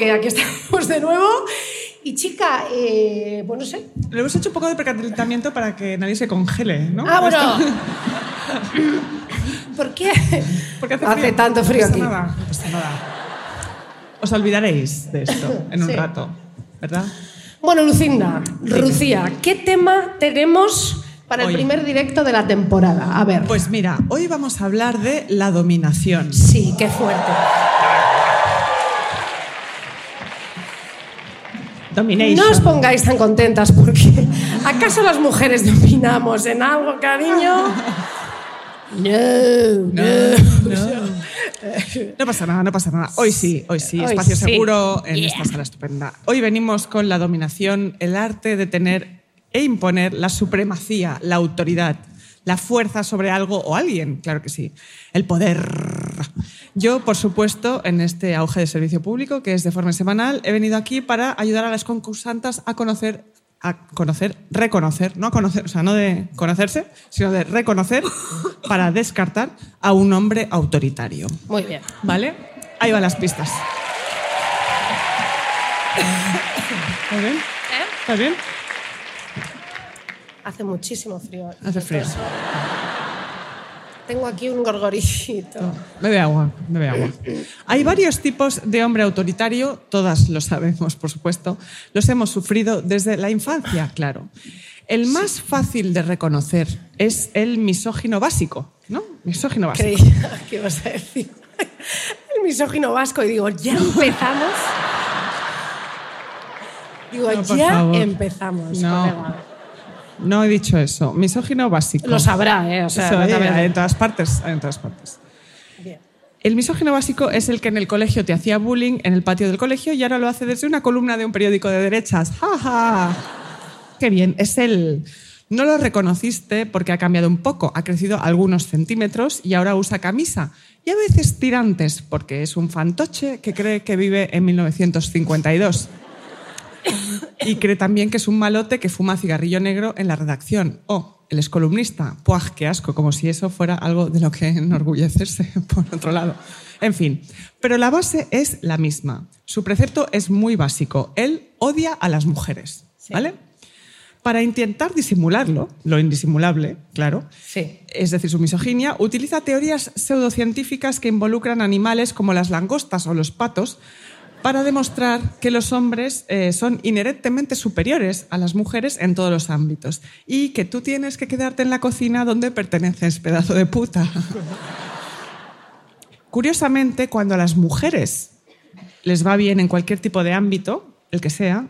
Porque aquí estamos de nuevo. Y chica, eh, pues no sé. Le hemos hecho un poco de precalentamiento para que nadie se congele, ¿no? Ah, bueno. ¿Por qué? Porque hace, Hace frío. tanto frío no pasa aquí. Nada, no pasa nada. Os olvidaréis de esto en un Sí. rato, ¿verdad? Bueno, Lucinda, Lucía, ¿qué tema tenemos para el Hoy. primer directo de la temporada? A ver. Pues mira, hoy vamos a hablar de la dominación. sí, qué fuerte. Domination. No os pongáis tan contentas porque ¿acaso las mujeres dominamos en algo, cariño? No, no. No pasa nada, no pasa nada. Hoy sí, hoy sí, Hoy espacio sí. seguro en esta sala estupenda. Hoy venimos con la dominación, el arte de tener e imponer la supremacía, la autoridad, la fuerza sobre algo o alguien, claro que sí. El poder. Yo, por supuesto, en este auge de servicio público, que es de forma semanal, he venido aquí para ayudar a las concursantes a conocer a conocer, reconocer, no a conocer, o sea, no de conocerse, sino de reconocer para descartar a un hombre autoritario. Muy bien. ¿Vale? Ahí van las pistas. ¿Está bien? ¿Está bien? Hace muchísimo frío. Hace frío. Tengo aquí un gorgorito. Bebe agua, bebe agua. Hay varios tipos de hombre autoritario, todas lo sabemos, por supuesto. Los hemos sufrido desde la infancia, claro. El más fácil de reconocer es el misógino básico, ¿no? Misógino básico. Creía que ibas a decir el misógino vasco y digo, ya empezamos. Digo, No, ya favor. empezamos. No. No he dicho eso. Misógino básico. Lo sabrá, ¿eh? O sea, Eso, eh, en todas partes, en todas partes. Bien. El misógino básico es el que en el colegio te hacía bullying en el patio del colegio y ahora lo hace desde una columna de un periódico de derechas. ¡Ja, ja! Qué bien, es él. No lo reconociste porque ha cambiado un poco, ha crecido algunos centímetros y ahora usa camisa. Y a veces tirantes porque es un fantoche que cree que vive en 1952. Y cree también que es un malote que fuma cigarrillo negro en la redacción. O el excolumnista. ¡Puaj, qué asco! Como si eso fuera algo de lo que enorgullecerse, por otro lado. En fin, pero la base es la misma. Su precepto es muy básico. Él odia a las mujeres, ¿vale? Para intentar disimularlo, lo indisimulable, claro, Sí. es decir, su misoginia, utiliza teorías pseudocientíficas que involucran animales como las langostas o los patos para demostrar que los hombres eh, son inherentemente superiores a las mujeres en todos los ámbitos y que tú tienes que quedarte en la cocina donde perteneces, pedazo de puta. Curiosamente, cuando a las mujeres les va bien en cualquier tipo de ámbito, el que sea,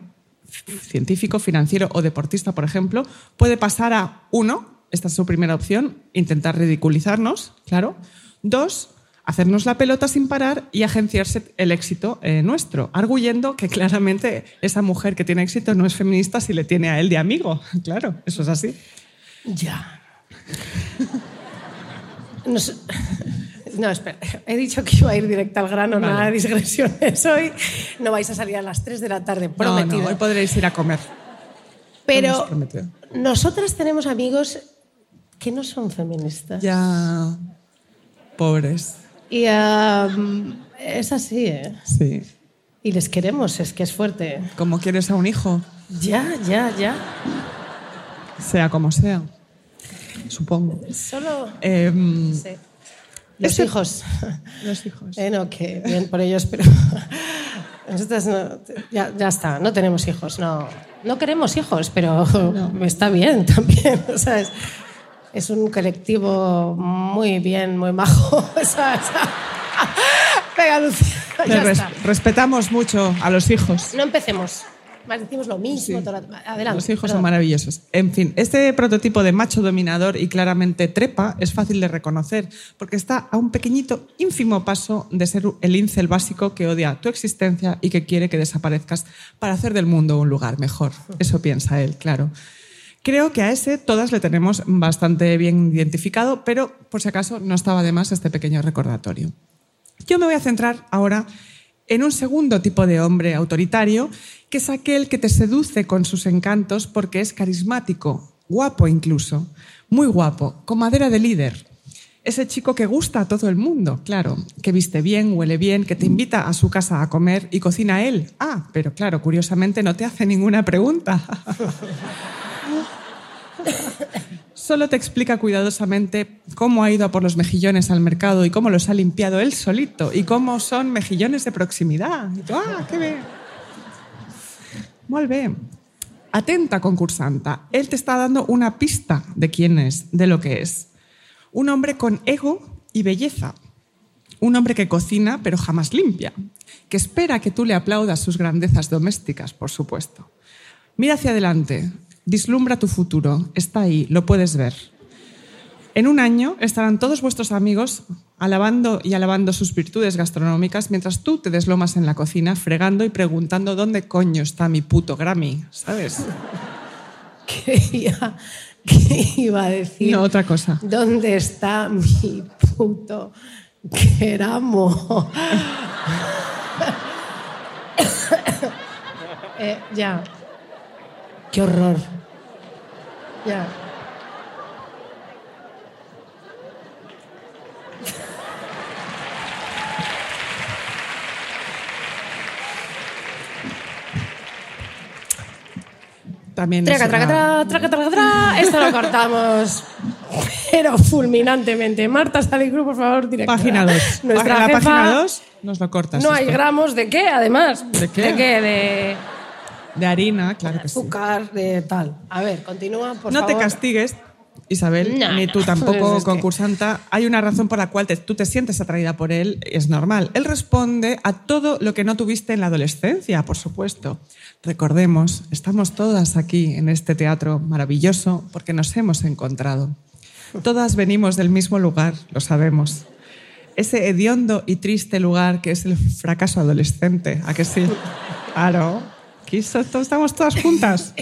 científico, financiero o deportista, por ejemplo, puede pasar a uno, esta es su primera opción, intentar ridiculizarnos, claro. Dos, hacernos la pelota sin parar y agenciarse el éxito eh, nuestro, arguyendo que claramente esa mujer que tiene éxito no es feminista si le tiene a él de amigo. Claro, eso es así. Ya. No, espera. He dicho que iba a ir directa al grano, Vale. nada de digresiones hoy. No vais a salir a las 3 de la tarde, prometido. No, no, hoy podréis ir a comer. Pero nosotras tenemos amigos que no son feministas. Ya. Pobres. Y am, es así, ¿eh? Sí. Y les queremos, es que es fuerte. Como quieres a un hijo, Ya, ya, ya. sea como sea. Supongo. Solo. Em, Sí. Los Este- hijos. Los hijos. Eh, no, que bien por ellos, pero nosotras no, ya, ya está, no tenemos hijos, no, no queremos hijos, pero está bien también, ¿sabes? Es un colectivo muy bien, muy majo. Venga, Lucía, res- respetamos mucho a los hijos. No empecemos. Más decimos lo mismo. Sí. toda la- Adelante. Los hijos perdón. son maravillosos. En fin, este prototipo de macho dominador y claramente trepa es fácil de reconocer porque está a un pequeñito, ínfimo paso de ser el incel básico que odia tu existencia y que quiere que desaparezcas para hacer del mundo un lugar mejor. Eso piensa él, claro. Creo que a ese todas le tenemos bastante bien identificado, pero por si acaso no estaba de más este pequeño recordatorio. Yo me voy a centrar ahora en un segundo tipo de hombre autoritario, que es aquel que te seduce con sus encantos porque es carismático, guapo incluso, muy guapo, con madera de líder. Ese chico que gusta a todo el mundo, claro, que viste bien, huele bien, que te invita a su casa a comer y cocina él. Ah, pero claro, curiosamente no te hace ninguna pregunta. Solo te explica cuidadosamente cómo ha ido a por los mejillones al mercado y cómo los ha limpiado él solito y cómo son mejillones de proximidad. Y tú, ah, qué bien. Muy bien. Atenta, concursanta. Él te está dando una pista de quién es, de lo que es. Un hombre con ego y belleza. Un hombre que cocina pero jamás limpia. Que espera que tú le aplaudas sus grandezas domésticas, por supuesto. Mira hacia adelante, vislumbra tu futuro, está ahí, lo puedes ver. En un año estarán todos vuestros amigos alabando y alabando sus virtudes gastronómicas mientras tú te deslomas en la cocina fregando y preguntando dónde coño está mi puto Grammy, ¿sabes? Que iba a decir. No, otra cosa. ¿Dónde está mi puto gramo? Eh, ya. Qué horror. Ya. También Traca, traca, una- tra, traca, traca, tra. Esto lo cortamos. Pero fulminantemente. Marta Salicru, por favor, directora. Página 2. Nuestra la jefa. página 2 nos lo cortas. No hay gramos de qué, además. ¿De qué? ¿De qué? De De harina, claro que sí. azúcar, de tal. A ver, continúa, por no favor. te castigues, Isabel, No, ni no. tú tampoco, Pues es que- concursanta. Hay una razón por la cual te- tú te sientes atraída por él, es normal. Él responde a todo lo que no tuviste en la adolescencia, por supuesto. Recordemos, estamos todas aquí en este teatro maravilloso porque nos hemos encontrado. Todas venimos del mismo lugar, lo sabemos. Ese hediondo y triste lugar que es el fracaso adolescente, ¿a que sí? Claro. Aquí estamos todas juntas.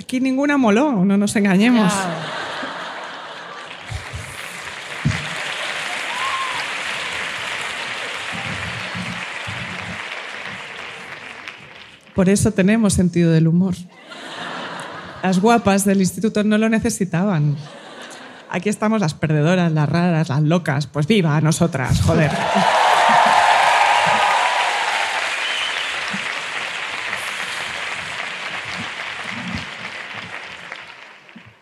Aquí ninguna moló, no nos engañemos. Por eso tenemos sentido del humor. Las guapas del instituto no lo necesitaban. Aquí estamos las perdedoras, las raras, las locas. Pues viva a nosotras, joder.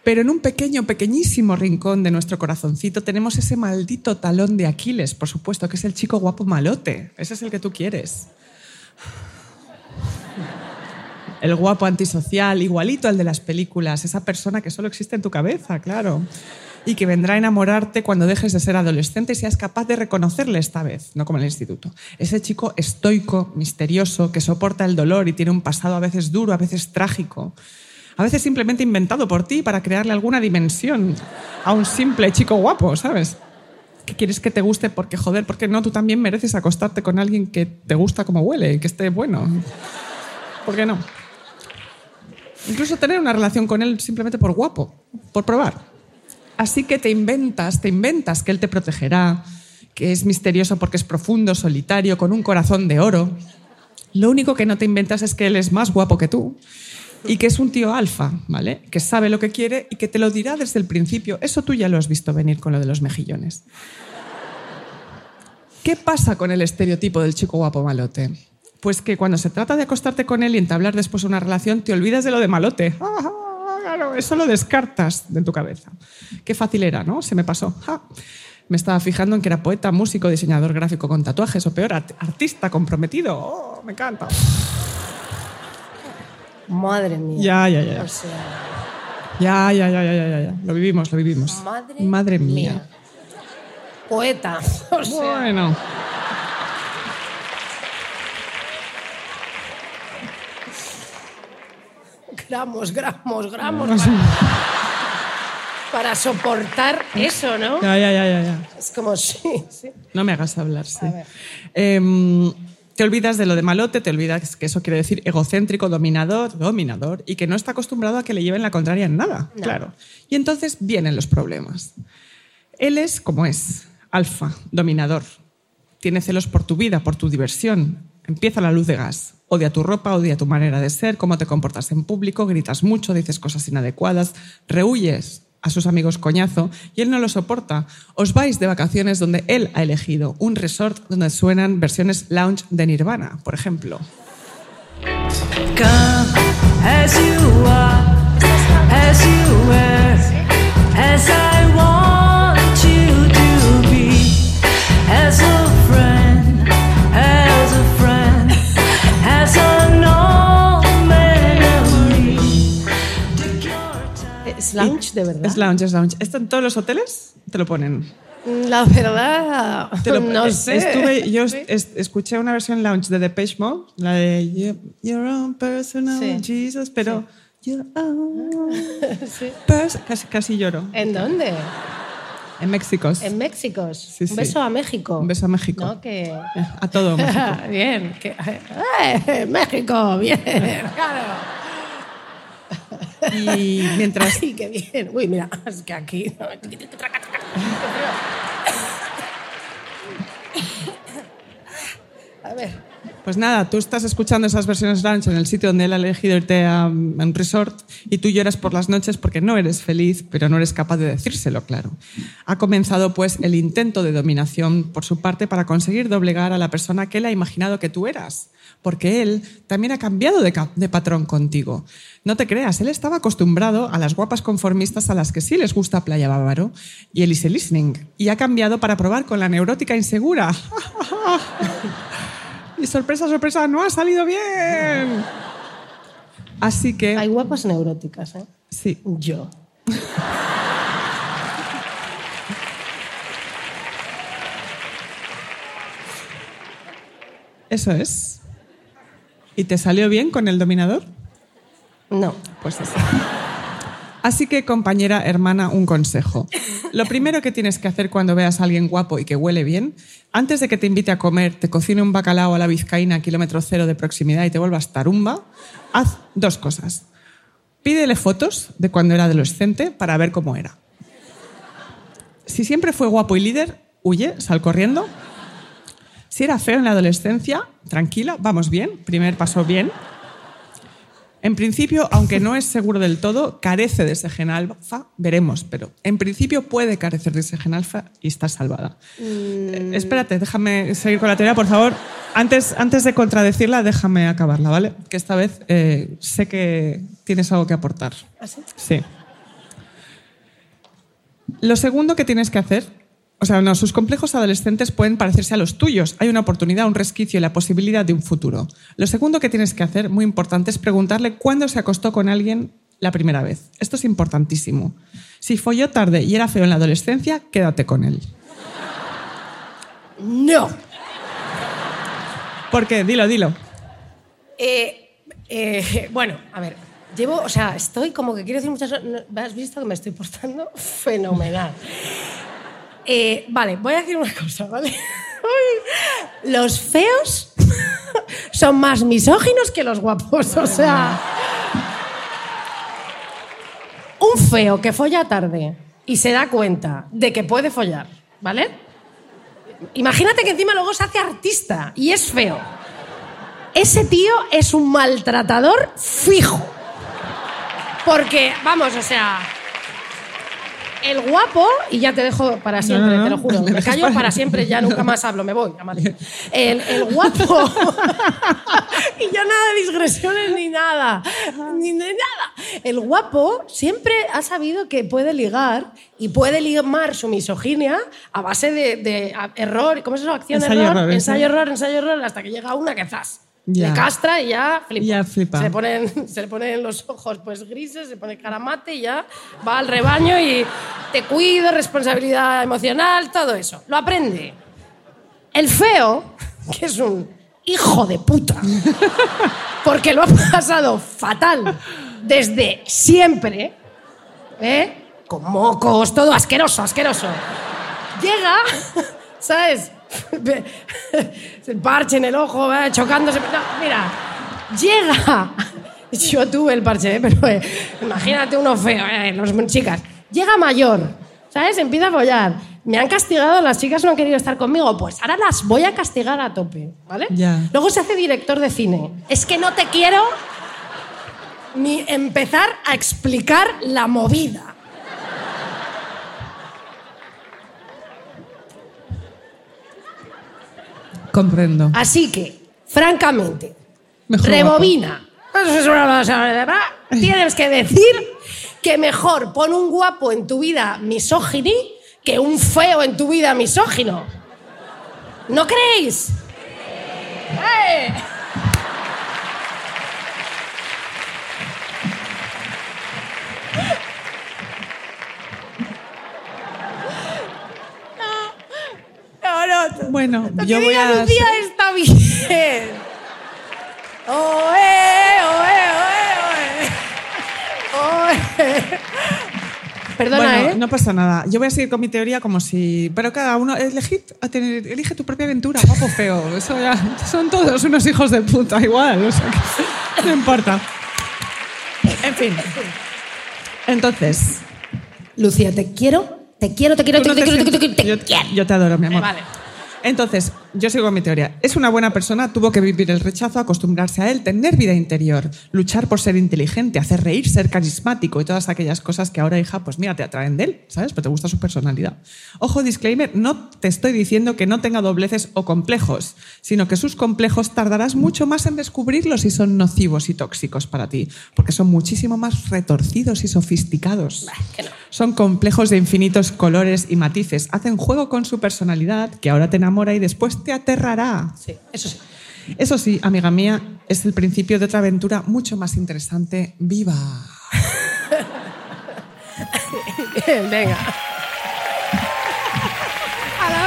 Pero en un pequeño, pequeñísimo rincón de nuestro corazoncito tenemos ese maldito talón de Aquiles, por supuesto, que es el chico guapo malote. Ese es el que tú quieres. El guapo antisocial, igualito al de las películas, esa persona que solo existe en tu cabeza, claro. Y que vendrá a enamorarte cuando dejes de ser adolescente y seas capaz de reconocerle esta vez, no como en el instituto. Ese chico estoico, misterioso, que soporta el dolor y tiene un pasado a veces duro, a veces trágico. A veces simplemente inventado por ti para crearle alguna dimensión a un simple chico guapo, ¿sabes? que quieres que te guste porque, joder, porque no, tú también mereces acostarte con alguien que te gusta como huele y que esté bueno. ¿Por qué no? Incluso tener una relación con él simplemente por guapo, por probar. Así que te inventas, te inventas que él te protegerá, que es misterioso porque es profundo, solitario, con un corazón de oro. Lo único que no te inventas es que él es más guapo que tú y que es un tío alfa, ¿vale? Que sabe lo que quiere y que te lo dirá desde el principio. Eso tú ya lo has visto venir con lo de los mejillones. ¿Qué pasa con el estereotipo del chico guapo malote? Pues que cuando se trata de acostarte con él y entablar después una relación, te olvidas de lo de malote. Eso lo descartas de tu cabeza. Qué fácil era, ¿no? Se me pasó. Ah. Me estaba fijando en que era poeta, músico, diseñador gráfico con tatuajes o peor, art- artista comprometido. Oh, me encanta. Madre mía. Ya, ya, ya. O sea, Ya, ya, ya, ya, ya, ya. Lo vivimos, lo vivimos. Madre mía. mía. poeta. O sea, Bueno. gramos, gramos, gramos. Para, para soportar eso, ¿no? Ya, ya, ya, ya. Es como, sí, sí. No me hagas hablar, sí. Em, te olvidas de lo de malote, te olvidas que eso quiere decir egocéntrico, dominador, dominador, y que no está acostumbrado a que le lleven la contraria en nada, claro. Y entonces vienen los problemas. Él es como es, alfa, dominador. Tiene celos por tu vida, por tu diversión. Empieza la luz de gas. Odia tu ropa, odia tu manera de ser, cómo te comportas en público, gritas mucho, dices cosas inadecuadas, rehuyes a sus amigos coñazo y él no lo soporta. Os vais de vacaciones donde él ha elegido, un resort donde suenan versiones lounge de Nirvana, por ejemplo. Es lounge, de verdad. Es lounge, es lounge. ¿Esto en todos los hoteles? Te lo ponen. La verdad, Te lo- no eh, sé. Estuve, yo es- escuché una versión lounge de Depeche Mode, la de You- Your Own Personal Sí. Jesus, pero Your Own Sí. casi, casi lloro. ¿En dónde? En México. En México. Sí, Un sí. beso a México. Un beso a México. ¿No? Que... A todo México. bien. Que... ¡Eh, México! Bien, claro. Y mientras Ay, qué bien. Uy, mira, es que aquí... A ver. Pues nada, tú estás escuchando esas versiones lounge en el sitio donde él ha elegido irte a un resort y tú lloras por las noches porque no eres feliz, pero no eres capaz de decírselo, claro. Ha comenzado pues el intento de dominación por su parte para conseguir doblegar a la persona que él ha imaginado que tú eras, porque él también ha cambiado de, patrón contigo. No te creas, él estaba acostumbrado a las guapas conformistas a las que sí les gusta Playa Bávaro y el easy listening, y ha cambiado para probar con la neurótica insegura. Y sorpresa, sorpresa, no ha salido bien. Así que, Hay guapas neuróticas, ¿eh? sí, Yo. eso es. ¿Y te salió bien con el dominador? No. Pues eso. Así que, compañera, hermana, un consejo. Lo primero que tienes que hacer cuando veas a alguien guapo y que huele bien, antes de que te invite a comer, te cocine un bacalao a la vizcaína a kilómetro cero de proximidad y te vuelvas tarumba, haz dos cosas. Pídele fotos de cuando era adolescente para ver cómo era. Si siempre fue guapo y líder, huye, sal corriendo. Si era feo en la adolescencia, tranquila, vamos bien, primer paso bien. En principio, aunque no es seguro del todo, carece de ese gen alfa, veremos, pero en principio puede carecer de ese gen alfa y está salvada. Eh, espérate, déjame seguir con la teoría, por favor. Antes, antes de contradecirla, déjame acabarla, ¿vale? Que esta vez eh, sé que tienes algo que aportar. ¿Ah, sí? Sí. Lo segundo que tienes que hacer, o sea, no, sus complejos adolescentes pueden parecerse a los tuyos. Hay una oportunidad, un resquicio y la posibilidad de un futuro. Lo segundo que tienes que hacer, muy importante, es preguntarle cuándo se acostó con alguien la primera vez. Esto es importantísimo. Si folló tarde y era feo en la adolescencia, quédate con él. No. ¿Por qué? Dilo, dilo. Eh, eh, bueno, a ver, llevo, o sea, estoy como que quiero decir muchas cosas. ¿Has visto que me estoy portando fenomenal? Eh, vale, voy a decir una cosa, ¿vale? Los feos son más misóginos que los guapos, o sea. Un feo que folla tarde y se da cuenta de que puede follar, ¿vale? Imagínate que encima luego se hace artista y es feo. Ese tío es un maltratador fijo. Porque, vamos, o sea, el guapo, y ya te dejo para siempre, no, no, te lo juro, me callo para- para siempre, ya nunca más hablo, me voy. Amalia. El, el guapo, y ya nada de digresiones ni nada, ni nada. El guapo siempre ha sabido que puede ligar y puede limar su misoginia a base de, de a- error, ¿cómo es eso? Acción, Ensayo, error, error, ensayo, ensayo. error, ensayo, error, hasta que llega una que zas. Ya. Le castra y ya flipa. Ya flipa. Se le, ponen, se le ponen los ojos pues grises, se pone caramate y ya va al rebaño y te cuido, responsabilidad emocional, todo eso. Lo aprende. El feo, que es un hijo de puta, porque lo ha pasado fatal desde siempre, ¿eh? con mocos, todo asqueroso, asqueroso. Llega, ¿sabes? El parche en el ojo, ¿eh? chocándose. No, mira, llega. Yo tuve el parche, ¿eh? pero eh, imagínate uno feo, ¿eh? los chicas. Llega mayor, ¿sabes? Empieza a follar. Me han castigado, las chicas no han querido estar conmigo. Pues ahora las voy a castigar a tope, ¿vale? Luego se hace director de cine. Es que no te quiero ni empezar a explicar la movida. Comprendo. Así que, francamente, Mejor rebobina. Tienes que decir que mejor pon un guapo en tu vida misógini que un feo en tu vida misógino. ¿No creéis? ¡Eh! No, no, no. Bueno, yo voy a... Lucía está bien. Oe, oe, oe, oe. Oe. Perdona, bueno, ¿eh? no pasa nada. Yo voy a seguir con mi teoría como si... Pero cada uno... Elegid, a tener- elige tu propia aventura, guapo feo. Eso ya... Son todos unos hijos de puta igual. O sea que no importa. En fin. Entonces... Lucía, te quiero, te quiero, te quiero, te quiero, te quiero, te quiero, te yo, quiero. yo te adoro, mi amor. Vale. Entonces, yo sigo con mi teoría. Es una buena persona, tuvo que vivir el rechazo, acostumbrarse a él, tener vida interior, luchar por ser inteligente, hacer reír, ser carismático y todas aquellas cosas que ahora, hija, pues mira, te atraen de él, ¿sabes? Pero te gusta su personalidad. Ojo, disclaimer, no te estoy diciendo que no tenga dobleces o complejos, sino que sus complejos tardarás mucho más en descubrirlos si son nocivos y tóxicos para ti, porque son muchísimo más retorcidos y sofisticados. que no. Son complejos de infinitos colores y matices. Hacen juego con su personalidad, que ahora te enamora y después te aterrará. Sí, eso sí. Eso sí, amiga mía, es el principio de otra aventura mucho más interesante. ¡Viva! Venga. A la.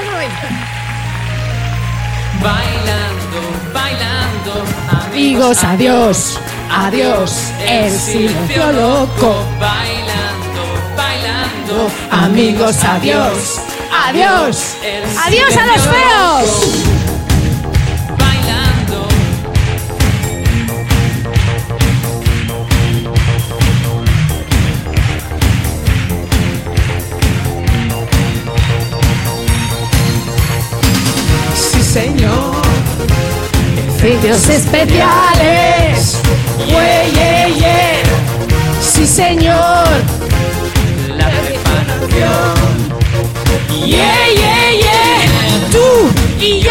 Bailando, bailando, Amigos, adiós, adiós, el silencio loco. Bailando, bailando, Amigos, adiós, adiós, adiós a los feos. Sí, señor. Efectos especiales. Yeah, yeah, yeah. Sí, señor. la preparación. Yeah, yeah, yeah. Tú y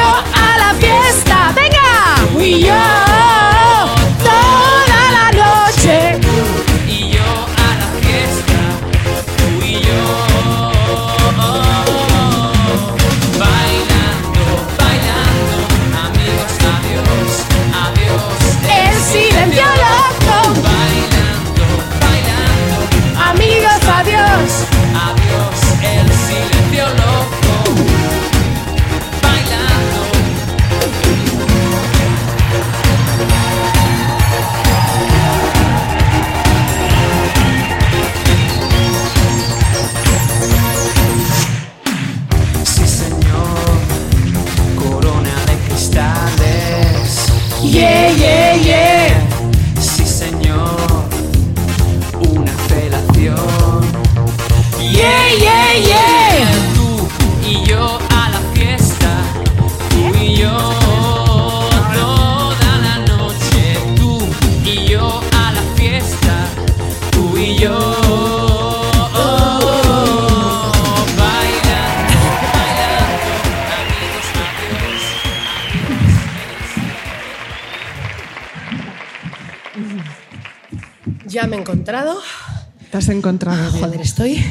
encontrado bien. Joder, estoy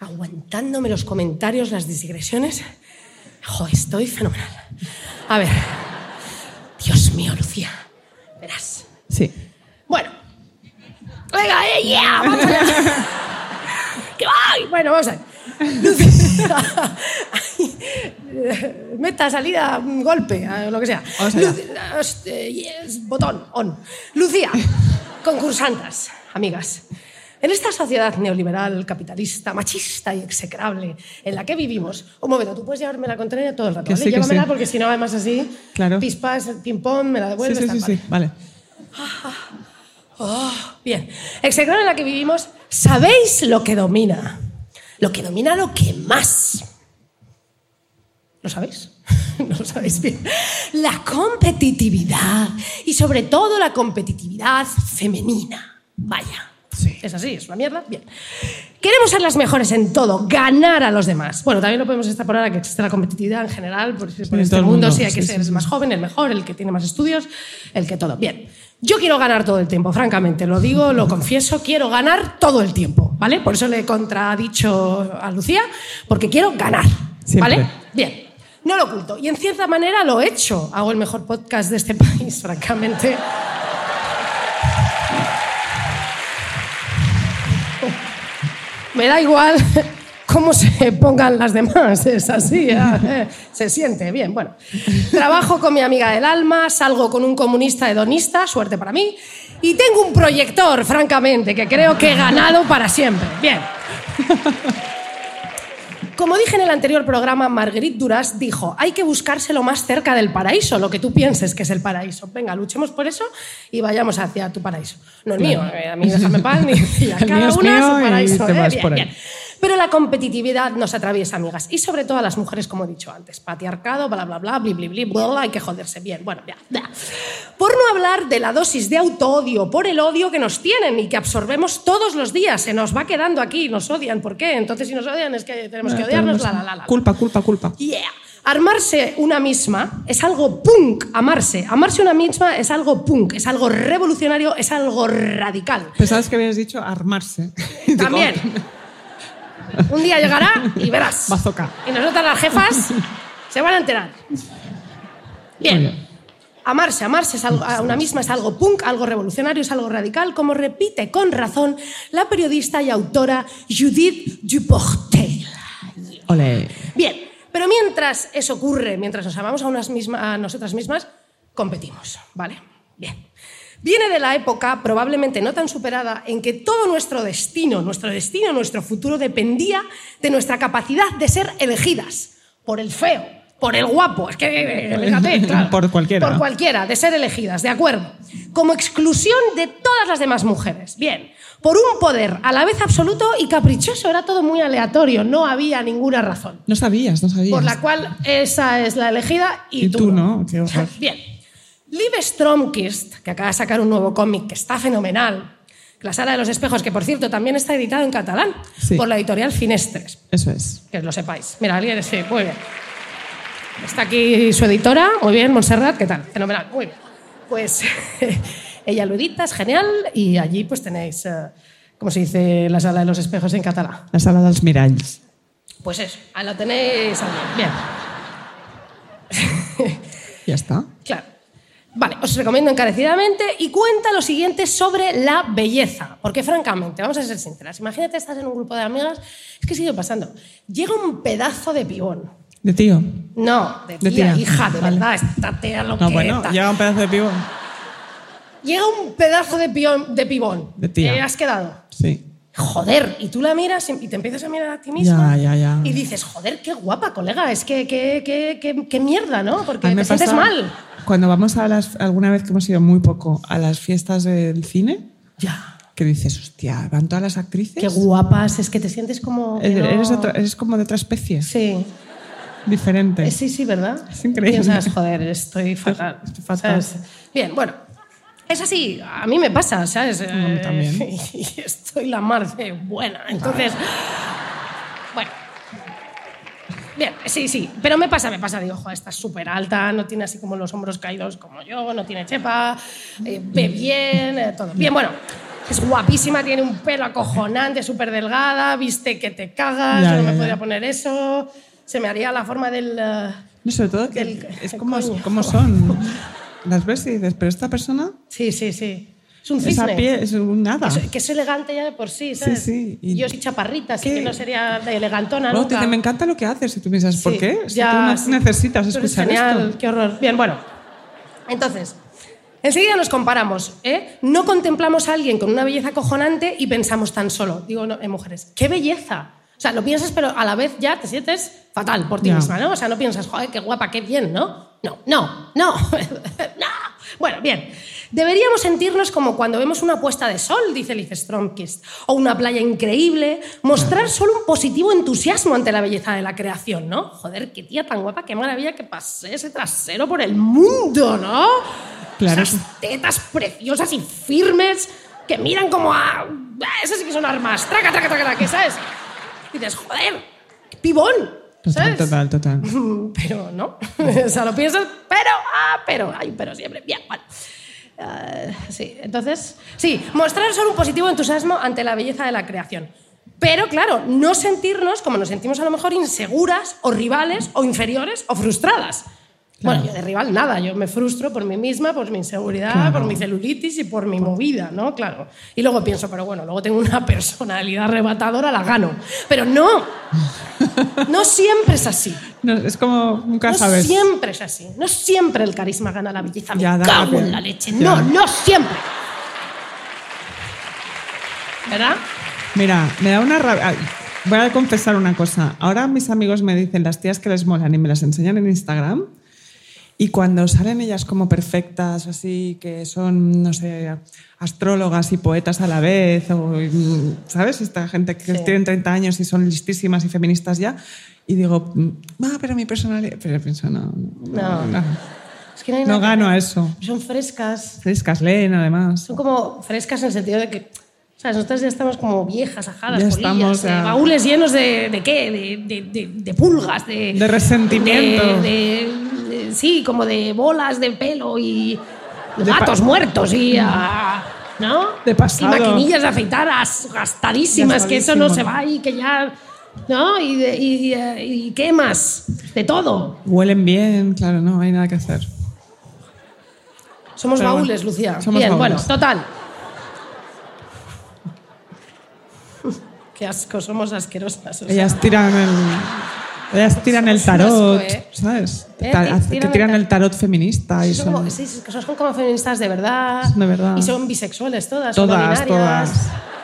aguantándome los comentarios, las digresiones. Joder, estoy fenomenal. A ver. Dios mío, Lucía. Verás. Sí. Bueno. Venga, eh, yeah, vamos allá. ¡Que voy! Bueno, vamos a ver. Lucía. Meta, salida, golpe, lo que sea. Lucía, yes, botón, on. Lucía, concursantas, amigas. En esta sociedad neoliberal, capitalista, machista y execrable en la que vivimos. Un momento, tú puedes llevarme la contraria todo el rato, Que ¿vale? sí, Llévamela sí. porque si no, además así, Claro. pispas, ping-pong, me la Sí, devuelves. sí, tal, sí, vale. sí. Vale. Oh, bien. Execrable en la que vivimos, ¿sabéis lo que domina? Lo que domina lo que más. ¿Lo sabéis? No lo sabéis bien. La competitividad. Y sobre todo la competitividad femenina. Vaya. Es así, es una mierda. Bien. Queremos ser las mejores en todo, ganar a los demás. Bueno, también lo podemos extrapolar a que existe la competitividad en general, por, por este todo el mundo, mundo, sí hay que ser el más joven, el mejor, el que tiene más estudios, el que todo. Bien. Yo quiero ganar todo el tiempo, francamente, lo digo, lo confieso, quiero ganar todo el tiempo, ¿vale? Por eso le he contradicho a Lucía, porque quiero ganar, Siempre. ¿vale? Bien. No lo oculto. Y en cierta manera lo he hecho. Hago el mejor podcast de este país, francamente. Me da igual cómo se pongan las demás, es así, eh, se siente bien. Bueno, trabajo con mi amiga del alma, salgo con un comunista hedonista, suerte para mí, y tengo un proyector, francamente, que creo que he ganado para siempre. Bien. Como dije en el anterior programa, Marguerite Duras dijo, hay que buscárselo más cerca del paraíso, lo que tú pienses que es el paraíso. Venga, luchemos por eso y vayamos hacia tu paraíso. No el mío, eh, a mí déjame a El cada una su paraíso. ¿eh? Bien, bien. Pero la competitividad nos atraviesa, amigas, y sobre todo a las mujeres, como he dicho antes. Patriarcado, bla, bla, bla, bli, bli, bli, bla, hay que joderse bien. Bueno, ya, ya. Por no hablar de la dosis de autoodio, por el odio que nos tienen y que absorbemos todos los días. Se nos va quedando aquí, nos odian. ¿Por qué? Entonces, si nos odian, es que tenemos que odiarnos. La, la, la, la. Culpa, culpa, culpa. Yeah. Armarse una misma es algo punk, amarse. Amarse una misma es algo punk, es algo revolucionario, es algo radical. Pensabas que habías dicho armarse. También. Un día llegará y verás. Bazooka. Y nosotras las jefas se van a enterar. Bien. Amarse, amarse es algo- a una misma es algo punk, algo revolucionario, es algo radical, como repite con razón la periodista y autora Judith Duportel. Ole. Bien, pero mientras eso ocurre, mientras nos amamos a, unas misma- a nosotras mismas, competimos, ¿vale? Bien. Viene de la época, probablemente no tan superada, en que todo nuestro destino, nuestro destino, nuestro futuro dependía de nuestra capacidad de ser elegidas por el feo, por el guapo, es que, eh, fíjate, claro, Por cualquiera. Por cualquiera, de ser elegidas, de acuerdo. Como exclusión de todas las demás mujeres. Bien, por un poder a la vez absoluto y caprichoso, era todo muy aleatorio, no había ninguna razón No sabías, no sabías. por la cual esa es la elegida y, Y tú no, qué. Bien. Liv Stromkist, que acaba de sacar un nuevo cómic que está fenomenal, La Sala de los Espejos, que por cierto también está editado en catalán Sí. por la editorial Finestres, Eso es. que lo sepáis. Mira, alguien sí, muy bien. Está aquí su editora, muy bien, Montserrat, ¿qué tal? Fenomenal, muy bien. Pues ella lo edita, es genial, y allí pues tenéis, eh, ¿cómo se dice la Sala de los Espejos en catalán? La sala dels miralls. Pues eso, ahí lo tenéis allí. Bien. Ya está. Claro. Vale, os recomiendo encarecidamente y cuenta lo siguiente sobre la belleza. Porque francamente, vamos a ser sinceras, imagínate estás en un grupo de amigas, es que sigue pasando. Llega un pedazo de pibón. De tío. No, de De tía, tía. hija, de Vale. verdad, esta tía lo No, que bueno, llega un pedazo de pivo. Llega un pedazo de, pion- de pibón. De tía. ¿Qué has quedado? Sí. Joder, y tú la miras y te empiezas a mirar a ti misma. Ya, ya, ya. Y dices, joder, qué guapa, colega. Es que, qué, qué, qué, qué mierda, ¿no? Porque te me sientes pasa- mal. Cuando vamos a las, alguna vez que hemos ido muy poco a las fiestas del cine, Ya. que dices, hostia, van todas las actrices. Qué guapas, es que te sientes como... que Eres, no- eres otra- eres como de otra especie, Sí. diferente. Eh, Sí, sí, ¿verdad? Es increíble. Piensas, joder, estoy fatal. estoy fatal. ¿sabes? Bien, bueno. Es así, a mí me pasa, ¿sabes? mí Eh, también. Y estoy la mar de buena. Entonces, bueno. Bien, sí, sí, pero me pasa, me pasa, digo, joder, está súper alta, no tiene así como los hombros caídos como yo, no tiene chepa, eh, ve bien, eh, todo. Bien, bueno, es guapísima, tiene un pelo acojonante, súper delgada, viste que te cagas, Ya, yo no ya, me ya. podría poner eso, se me haría la forma del... eh, No, sobre todo que Del- es como, como son. Las ves y dices, pero esta persona, Sí, sí, sí. Es un esa cisne. pie es un nada. Es, que es elegante ya de por sí, ¿sabes? sí, y- Y yo soy chaparrita, así ¿Qué? que no sería de elegantona te nunca. dice, me encanta lo que haces. Y tú piensas, ¿por Sí, qué? Si ya, tú no sí. necesitas escuchar genial, esto. qué horror. Bien, bueno. Entonces, enseguida nos comparamos. ¿eh? No contemplamos a alguien con una belleza acojonante y pensamos tan solo, digo, no, en mujeres, ¡qué belleza! O sea, lo piensas, pero a la vez ya te sientes fatal por ti misma, ¿no? O sea, no piensas, joder, qué guapa, qué bien, ¿no? No, no, no, no. Bueno, bien. Deberíamos sentirnos como cuando vemos una puesta de sol, dice Liz Stromkist, o una playa increíble, mostrar solo un positivo entusiasmo ante la belleza de la creación, ¿no? Joder, qué tía tan guapa, qué maravilla que pasé ese trasero por el mundo, ¿no? Claro. Esas tetas preciosas y firmes que miran como a... ah, Esas sí que son armas. Traca, traca, traca, traca, ¿sabes? Y dices, joder, pibón, Total, ¿sabes? total, total. Pero no. o sea, lo piensas, pero, ah, pero, hay un pero siempre. Bien, bueno. Ah, sí, entonces, sí, mostrar solo un positivo entusiasmo ante la belleza de la creación. Pero, claro, no sentirnos como nos sentimos a lo mejor inseguras o rivales o inferiores o frustradas. Bueno, yo de rival nada, yo me frustro por mí misma, por mi inseguridad, Claro. por mi celulitis y por mi movida, ¿no? Claro. Y luego pienso, pero bueno, luego tengo una personalidad arrebatadora, la gano. Pero no, no siempre es así. No, es como, nunca No sabes. siempre es así. No siempre el carisma gana la belleza. Me Ya, cago en la leche. Ya. No, no siempre. ¿Verdad? Mira, me da una rabia. Voy a confesar una cosa. Ahora mis amigos me dicen las tías que les molan y me las enseñan en Instagram. Y cuando salen ellas como perfectas, así, que son, no sé, astrólogas y poetas a la vez, o, ¿sabes? Esta gente que Sí. tienen 30 años y son listísimas y feministas ya. Y digo, mm, ah, pero mi personalidad. Pero pienso, no, no, No. no, Es que no hay no que gano ver. a eso. Son frescas. Frescas leen, además. Son como frescas en el sentido de que. O sea, nosotras ya estamos como viejas, ajadas, Ya polillas, estamos, ya. baúles llenos de, de qué? De, de- de- pulgas, de... De resentimiento. de- sí, como de bolas de pelo y De gatos muertos y... ah, ¿No? De pasado. Y maquinillas de afeitar as- gastadísimas, que eso no se va y que ya... ¿No? Y, de- y, eh, y qué más. De todo. Huelen bien, claro, no hay nada que hacer. Somos Pero bueno, baúles, Lucía. somos Bien, baúles. bueno, total. Qué asco, somos asquerosas. o sea. Ellas tiran el. Ellas tiran el tarot, ¿eh? ¿sabes? ¿Eh? Tiran que el tiran el tarot feminista y Son son. como, sí, son como feministas de verdad. De verdad. Y son bisexuales todas. son Todas, no todas.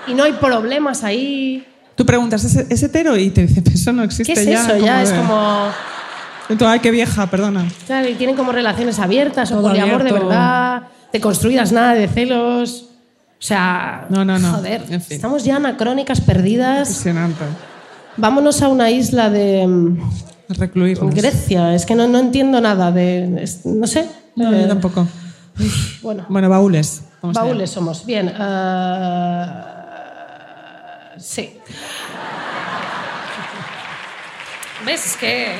Y no hay problemas ahí. Tú preguntas, ¿es, es hetero? Y te dicen, eso no existe ¿Qué es ya. eso? Ya es como. Tú, ay, qué vieja, perdona. Claro, y tienen como relaciones abiertas o Todo poliamor de verdad, de construidas nada de celos. O sea, No, no, no. joder, En fin. estamos ya anacrónicas perdidas. Impresionante. Vámonos a una isla de mm, Recluirnos. Grecia. Es que no, no entiendo nada de. es- no sé. No, Eh, yo tampoco. Bueno, Bueno, baúles. Baúles somos. Bien. eh, sí. ¿Ves? Es que.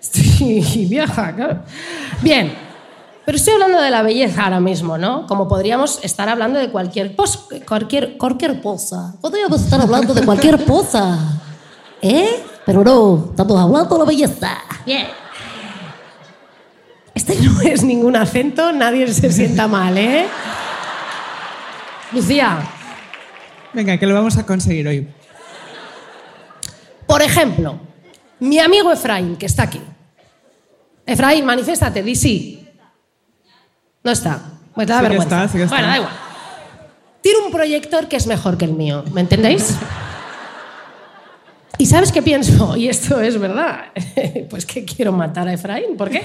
Estoy vieja, claro. Bien. Pero estoy hablando de la belleza ahora mismo, ¿no? Como podríamos estar hablando de cualquier, pos- cualquier, cualquier cosa. Podríamos estar hablando de cualquier cosa. ¿Eh? Pero no, estamos hablando de la belleza. Bien. Este no es ningún acento, nadie se sienta mal, ¿eh? Lucía, Venga, que lo vamos a conseguir hoy. por ejemplo, mi amigo Efraín, que está aquí. Efraín, manifiéstate, di sí. No está. Pues da Sí vergüenza. está, sí que está. Bueno, da igual. Tiene un proyector que es mejor que el mío, ¿me entendéis? ¿Y sabes qué pienso? Y esto es verdad. Pues que quiero matar a Efraín. ¿Por qué?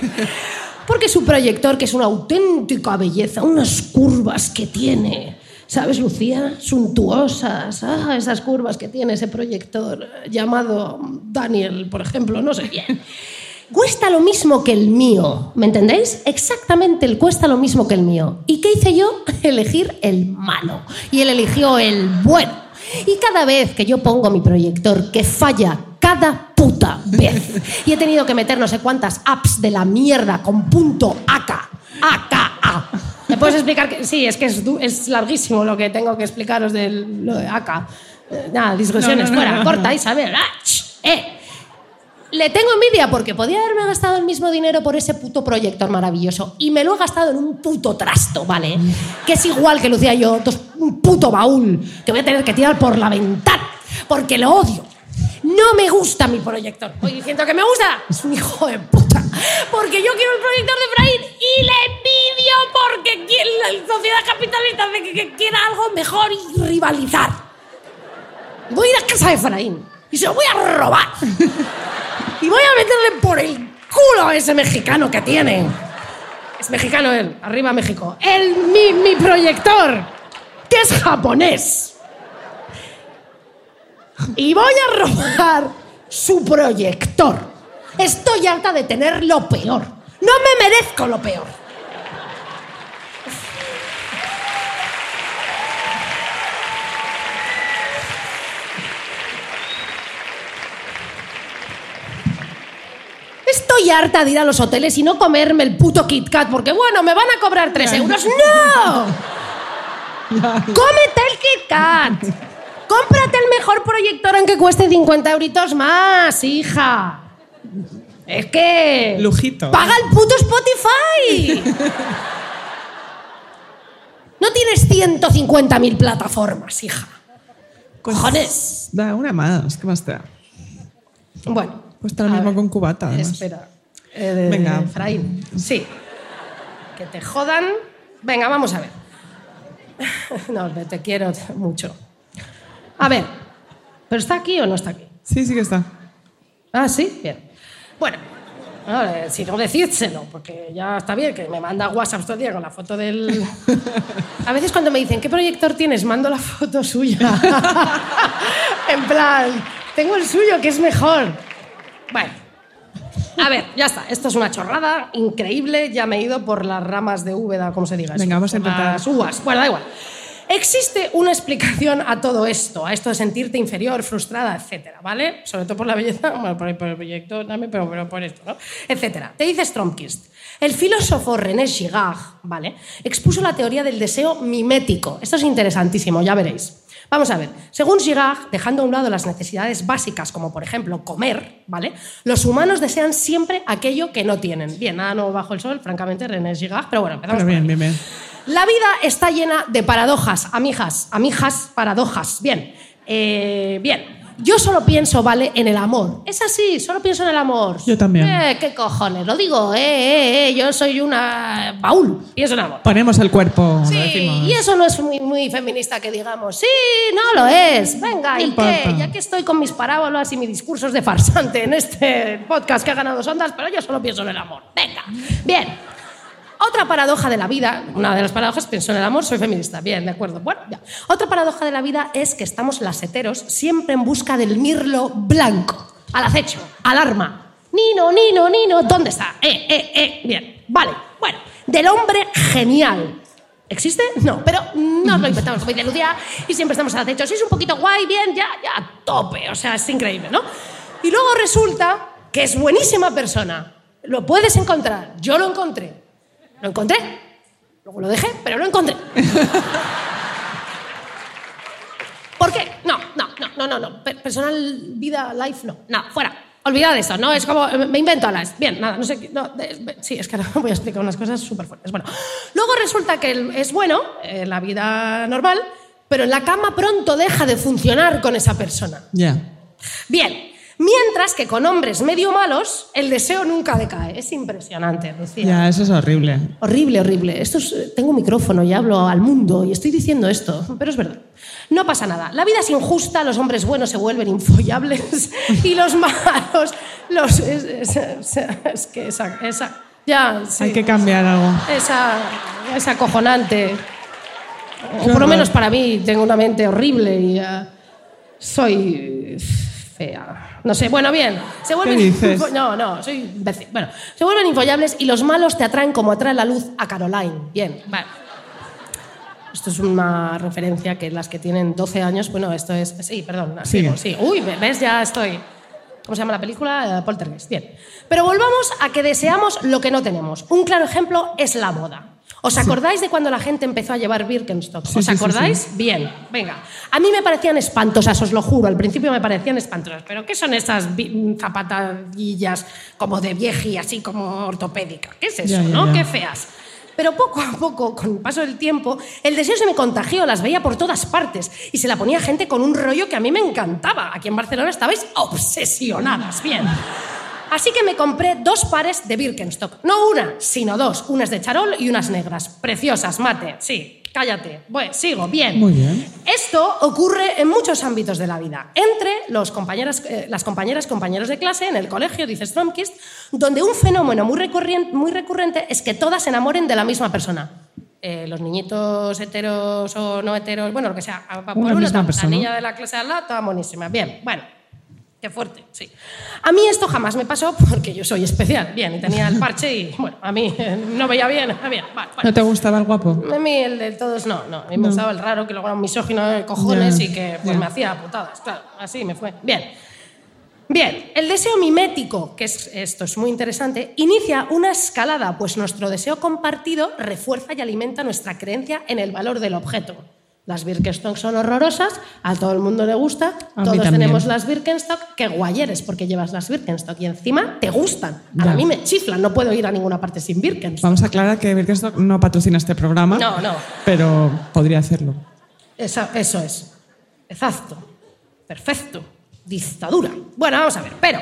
Porque su proyector, que es una auténtica belleza, unas curvas que tiene. ¿Sabes, Lucía? Suntuosas. Ah, esas curvas que tiene ese proyector llamado Daniel, por ejemplo, no sé bien. Cuesta lo mismo que el mío, ¿me entendéis? Exactamente, el cuesta lo mismo que el mío. ¿Y qué hice yo? Elegir el malo. Y él eligió el bueno. Y cada vez que yo pongo mi proyector que falla cada puta vez y he tenido que meter no sé cuántas apps de la mierda con punto AK, AKA. ¿Me puedes explicar? Que, sí, es que es, larguísimo lo que tengo que explicaros de lo de AK. Eh, Nada, discusiones, No, no, no, fuera, corta. Isabel. ¡Ah! ¡Eh! Le tengo envidia porque podía haberme gastado el mismo dinero por ese puto proyector maravilloso y me lo he gastado en un puto trasto, ¿vale? Que es igual que Lucía yo, dos- un puto baúl que voy a tener que tirar por la ventana porque lo odio. No me gusta mi proyector. Voy diciendo que me gusta. Es un hijo de puta. Porque yo quiero el proyector de Efraín y le envidio porque la sociedad capitalista de que, que quiera algo mejor y rivalizar. Voy a ir a casa de Efraín y se lo voy a robar. Y voy a meterle por el culo a ese mexicano que tiene. Es mexicano él, arriba México. El, mi, mi proyector, que es japonés. Y voy a robar su proyector. Estoy harta de tener lo peor. No me merezco lo peor. Estoy harta de ir a los hoteles y no comerme el puto Kit Kat porque, bueno, me van a cobrar 3 euros. ¡No! ¡Cómete el Kit Kat! ¡Cómprate el mejor proyector aunque cueste 50 euritos más, hija! Es que... Lujito. ¡Paga el puto Spotify! No tienes 150.000 plataformas, hija. Pues, Cojones. Da una más, ¿qué más te da? Bueno. Cuesta lo a mismo ver, con cubata, además. Espera. Eh, Venga. Efraín. Sí. Que te jodan. Venga, vamos a ver. No, te quiero mucho. A ver. ¿Pero está aquí o no está aquí? Sí, sí que está. Ah, sí, bien. Bueno, ahora, si no decídselo, porque ya está bien que me manda WhatsApp todo el día con la foto del. A veces cuando me dicen, ¿qué proyector tienes? Mando la foto suya. en plan, tengo el suyo, que es mejor. Bueno. A ver, ya está. Esto es una chorrada increíble. Ya me he ido por las ramas de Úbeda, como se diga. Venga, vamos a intentar. Las uvas. Bueno, da igual. Existe una explicación a todo esto, a esto de sentirte inferior, frustrada, etcétera, ¿vale? Sobre todo por la belleza, bueno, por el, por el proyecto también, pero, pero por esto, ¿no? Etcétera. Te dice Stromkist. El filósofo René Girard, ¿vale? Expuso la teoría del deseo mimético. Esto es interesantísimo, ya veréis. Vamos a ver. Según Girard, dejando a un lado las necesidades básicas, como por ejemplo comer, ¿vale? Los humanos desean siempre aquello que no tienen. Bien, nada nuevo bajo el sol, francamente, René Girard, pero bueno, empezamos Pero bien, bien, bien. La vida está llena de paradojas, amijas, amijas, paradojas. Bien, eh, bien. Yo solo pienso, ¿vale? En el amor. Es así, solo pienso en el amor. Yo también. Eh, ¿Qué cojones? Lo digo, eh, eh, eh, yo soy una baúl. Pienso en amor. Ponemos el cuerpo, Sí, lo decimos. y eso no es muy, muy feminista que digamos, sí, no lo es. Venga, No ¿y importa. qué? Ya que estoy con mis parábolas y mis discursos de farsante en este podcast que ha ganado dos ondas, pero yo solo pienso en el amor. Venga, bien. Otra paradoja de la vida, una de las paradojas, pienso en el amor, soy feminista. Bien, de acuerdo. Bueno, ya. Otra paradoja de la vida es que estamos las heteros siempre en busca del mirlo blanco. Al acecho, alarma. Nino, Nino, Nino, ¿dónde está? Eh, eh, eh. Bien, vale. Bueno, del hombre genial. ¿Existe? No, pero nos lo inventamos, como dice Lucía, y siempre estamos al acecho. Si es un poquito guay, bien, ya, ya, a tope. O sea, es increíble, ¿no? Y luego resulta que es buenísima persona. Lo puedes encontrar. Yo lo encontré. Lo encontré. Luego lo dejé, pero lo encontré. ¿Por qué? No, no, no, no, no, no. Per- Personal, vida, life, no. Nada, fuera. Olvidad eso, ¿no? Es como, me invento alas. Bien, nada, no sé no, de- sí, es que ahora voy a explicar unas cosas súper fuertes. Bueno, luego resulta que es bueno, en la vida normal, pero en la cama pronto deja de funcionar con esa persona. Ya. Bien, Mientras que con hombres medio malos, el deseo nunca decae. Es impresionante, decía. Ya, eso es horrible. Horrible, horrible. Esto es- tengo un micrófono y hablo al mundo y estoy diciendo esto, pero es verdad. No pasa nada. La vida es injusta, los hombres buenos se vuelven infollables y los malos, los es, es- es- es que esa, esa ya sí, Hay que cambiar algo. esa es acojonante. O por lo menos para mí tengo una mente horrible y eh, soy fea. No sé, bueno, bien. Se vuelven dices? info- No, no, soy imbécil. Bueno, se vuelven infollables y los malos te atraen como atrae la luz a Caroline. Bien, vale. Esto es una referencia que las que tienen 12 años, bueno, esto es... Sí, perdón, sigo, sí. Uy, ¿ves? Ya estoy... ¿Cómo se llama la película? Eh, Poltergeist. Bien. Pero volvamos a que deseamos lo que no tenemos. Un claro ejemplo es la moda. ¿Os acordáis de cuando la gente empezó a llevar Birkenstock? ¿Os sí, sí, acordáis? Bien, venga. A mí me parecían espantosas, os lo juro. Al principio me parecían espantosas. ¿Pero qué son esas zapatadillas como de vieji, así como ortopédica? ¿Qué es eso, Ya, ya, no? ya. Qué feas. Pero poco a poco, con el paso del tiempo, el deseo se me contagió, las veía por todas partes y se la ponía gente con un rollo que a mí me encantaba. Aquí en Barcelona estabais obsesionadas, bien. Así que me compré dos pares de Birkenstock. No una, sino dos. Unas de charol y unas negras. Preciosas, mate. Sí, cállate. Bueno, sigo, bien. Muy bien. Esto ocurre en muchos ámbitos de la vida. Entre los compañeras, eh, las compañeras, compañeros de clase, en el colegio, dice Stromkist, donde un fenómeno muy recurrente, muy recurrente es que todas se enamoren de la misma persona. Eh, los niñitos heteros o no heteros, bueno, lo que sea. Una por misma la niña de la clase de al lado, toda monísima. Bien, bueno. Qué fuerte, sí. A mí esto jamás me pasó porque yo soy especial. Bien, y tenía el parche y, bueno, a mí eh, no veía bien. vale. ¿No te gustaba el guapo? A mí el de todos no, no. A mí me gustaba el raro, que luego era un misógino de cojones y que pues, me hacía putadas. Claro, así me fue. Bien. Bien, el deseo mimético, que es, esto es muy interesante, inicia una escalada, pues nuestro deseo compartido refuerza y alimenta nuestra creencia en el valor del objeto. Las Birkenstock son horrorosas, a todo el mundo le gusta, A todos tenemos las Birkenstock, que guay eres porque llevas las Birkenstock y encima te gustan. A Ya. mí me chiflan, no puedo ir a ninguna parte sin Birkenstock. Vamos a aclarar que Birkenstock no patrocina este programa. No, no. Pero podría hacerlo. Esa- eso es. Exacto. Perfecto. Dictadura. Bueno, vamos a ver. Pero,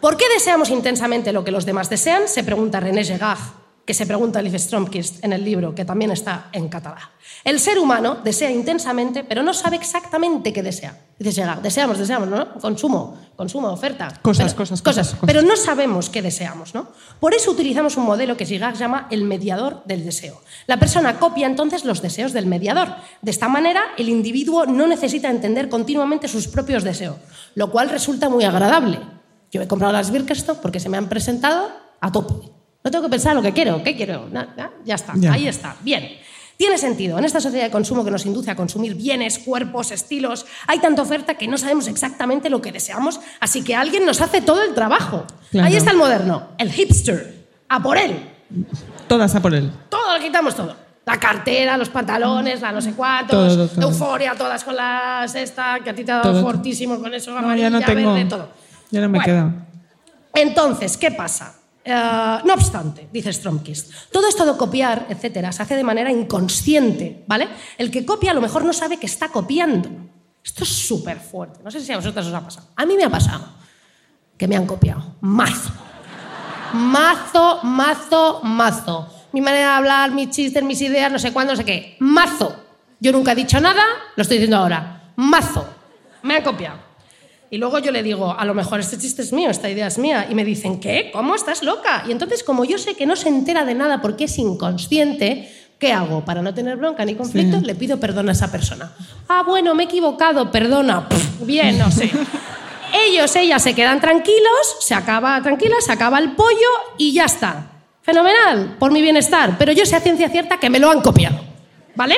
¿por qué deseamos intensamente lo que los demás desean? Se pregunta René Girard, que se pregunta Liv Stromkist en el libro, que también está en catalán. El ser humano desea intensamente, pero no sabe exactamente qué desea. Girard, deseamos, deseamos, ¿no? Consumo, consumo, oferta. Cosas, Pero- cosas, cosas, cosas. Pero no sabemos qué deseamos, ¿no? Por eso utilizamos un modelo que Girard llama el mediador del deseo. La persona copia entonces los deseos del mediador. De esta manera, el individuo no necesita entender continuamente sus propios deseos, lo cual resulta muy agradable. Yo he comprado las Birkenstock porque se me han presentado a tope. No tengo que pensar lo que quiero, ¿qué quiero? Na- na- ya está, ahí está. Bien. Tiene sentido. En esta sociedad de consumo que nos induce a consumir bienes, cuerpos, estilos, hay tanta oferta que no sabemos exactamente lo que deseamos, así que alguien nos hace todo el trabajo. Claro. Ahí está el moderno, el hipster. A por él. Todas a por él. Todo, lo quitamos todo. La cartera, los pantalones, la no sé cuántos, Todo, todo. euforia, todas con las esta, que a ti te ha Todo. dado fortísimo con eso, No, amarilla, ya no tengo. verde, todo. Ya no me Bueno, queda. entonces, ¿qué pasa? Eh, no obstante, dice Stromkist, todo esto de copiar, etcétera, se hace de manera inconsciente, ¿vale? El que copia a lo mejor no sabe que está copiando. Esto es súper fuerte. No sé si a vosotras os ha pasado. A mí me ha pasado que me han copiado. Mazo. Mazo, mazo, mazo. Mi manera de hablar, mis chistes, mis ideas, no sé cuándo, no sé qué. Mazo. Yo nunca he dicho nada, lo estoy diciendo ahora. Mazo. Me han copiado. Y luego yo le digo, a lo mejor este chiste es mío, esta idea es mía. Y me dicen, ¿qué? ¿Cómo? ¿Estás loca? Y entonces, como yo sé que no se entera de nada porque es inconsciente, ¿qué hago? Para no tener bronca ni conflicto, Sí. le pido perdón a esa persona. Ah, bueno, me he equivocado, perdona. Pff, bien, no sé. Ellos, ellas se quedan tranquilos, se acaba tranquila, se acaba el pollo y ya está. Fenomenal, por mi bienestar. Pero yo sé a ciencia cierta que me lo han copiado. ¿Vale?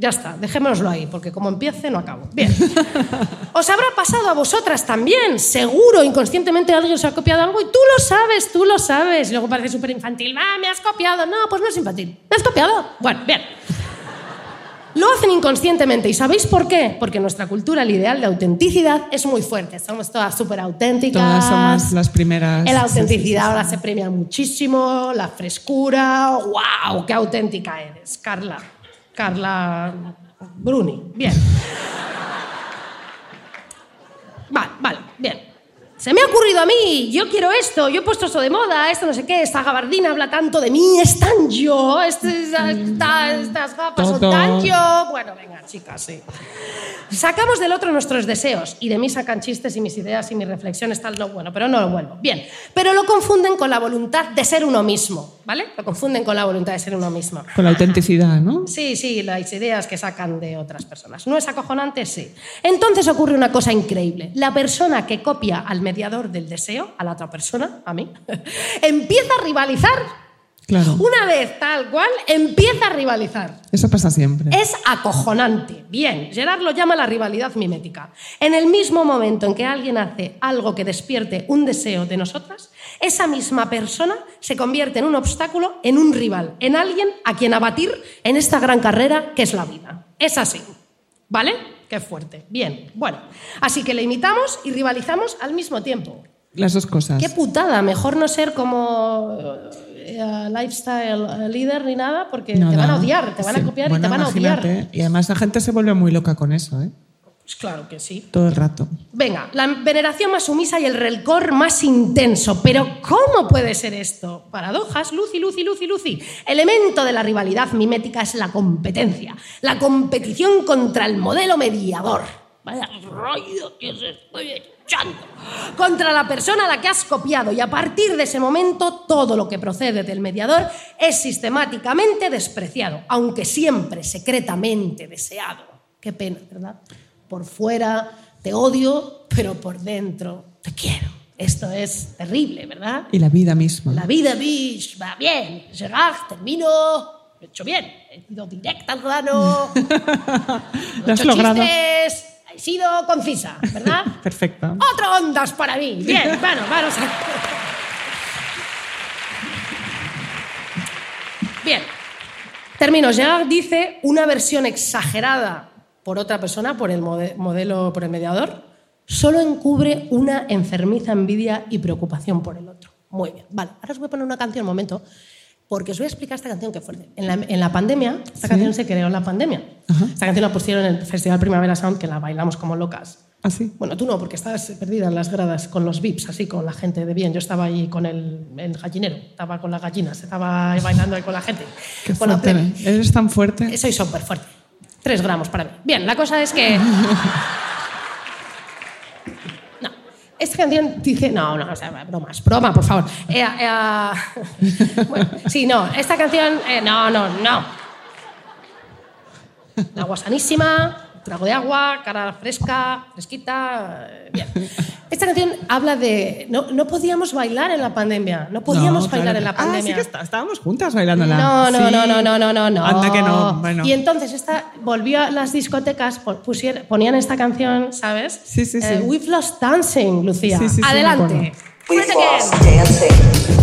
Ya está, dejémoslo ahí, porque como empiece no acabo. Bien. Os habrá pasado a vosotras también. Seguro, inconscientemente alguien os ha copiado algo y tú lo sabes, tú lo sabes. Y luego parece súper infantil. Ah, me has copiado. No, pues no es infantil. ¿Me has copiado? Bueno, bien. Lo hacen inconscientemente. ¿Y sabéis por qué? Porque nuestra cultura el ideal de autenticidad es muy fuerte. Somos todas súper auténticas. Todas somos las primeras. La autenticidad ahora se premia muchísimo, la frescura. ¡Wow! ¡Qué auténtica eres, Carla! Carla Bruni. Bien. Vale, vale, bien. Se me ha ocurrido a mí, yo quiero esto, yo he puesto eso de moda, esto no sé qué, esta gabardina habla tanto de mí, es tan yo, este- esta- estas gafas son tan yo. Bueno, venga, chicas, sí. Sacamos del otro nuestros deseos y de mí sacan chistes y mis ideas y mis reflexiones, tal, no, bueno, pero no lo vuelvo. Bien, pero lo confunden con la voluntad de ser uno mismo, ¿vale? Lo confunden con la voluntad de ser uno mismo. Con la autenticidad, ¿no? Sí, sí, las ideas que sacan de otras personas. ¿No es acojonante? Sí. Entonces ocurre una cosa increíble. La persona que copia al mediador del deseo, a la otra persona, a mí, empieza a rivalizar. Claro. Una vez tal cual, empieza a rivalizar. Eso pasa siempre. Es acojonante. Bien, Gerard lo llama la rivalidad mimética. En el mismo momento en que alguien hace algo que despierte un deseo de nosotras, esa misma persona se convierte en un obstáculo, en un rival, en alguien a quien abatir en esta gran carrera que es la vida. Es así. ¿Vale? Qué fuerte. Bien, bueno. Así que le imitamos y rivalizamos al mismo tiempo. Las dos cosas. Qué putada, mejor no ser como eh, lifestyle eh, leader ni nada, porque No, te van a odiar, te van a copiar y te van a odiar. Y además la gente se vuelve muy loca con eso, ¿eh? Pues claro que sí. Todo el rato. Venga, la veneración más sumisa y el rencor más intenso. Pero ¿cómo puede ser esto? Paradojas, Lucy, Lucy, Lucy, Lucy. Elemento de la rivalidad mimética es la competencia. La competición contra el modelo mediador. Vaya rollo que os estoy echando. Contra la persona a la que has copiado. Y a partir de ese momento, todo lo que procede del mediador es sistemáticamente despreciado, aunque siempre secretamente deseado. Qué pena, ¿verdad? Por fuera te odio, pero por dentro te quiero. Esto es terrible, ¿verdad? Y la vida misma. La vida, bish, va bien. Gerard, termino. Lo he hecho bien. He ido directa al grano. No he Lo has hecho logrado. chistes. He sido concisa, ¿verdad? Perfecto. Otro ondas para mí. Bien, bueno, vamos a... Bien. Termino. Gerard dice una versión exagerada por otra persona, por el mode- modelo, por el mediador, solo encubre una enfermiza envidia y preocupación por el otro. Muy bien. Vale, ahora os voy a poner una canción, un momento, porque os voy a explicar esta canción que fuerte. En la, en la pandemia, esta Sí. canción se creó en la pandemia. Esta canción la pusieron en el Festival Primavera Sound, que la bailamos como locas. Así. Bueno, tú no, porque estabas perdida en las gradas con los VIPs, así con la gente de bien. Yo estaba ahí con el, el gallinero, estaba con las gallinas, estaba bailando ahí con la gente. Qué Con la fuerte. plebe. Eres tan fuerte. Soy súper fuerte. Tres gramos para mí. Bien, la cosa es que. No. Esta canción dice. No, no, o sea, bromas. Broma, por favor. Eh, eh, bueno, sí, no. Esta canción. eh, no, no, no. Agua sanísima, trago de agua, cara fresca, fresquita. Bien. Habla de. No, no podíamos bailar en la pandemia. No podíamos No, bailar claro en la que- pandemia. Ah, sí que está- estábamos juntas bailándola. No, no, Sí. no, no, no, no, no, no. Anda que no. Bueno. Y entonces esta volvió a las discotecas, pusier- ponían esta canción, ¿sabes? Sí, sí, sí. Eh, We've Lost Dancing, Lucía. Sí, sí, Adelante. We've lost dancing.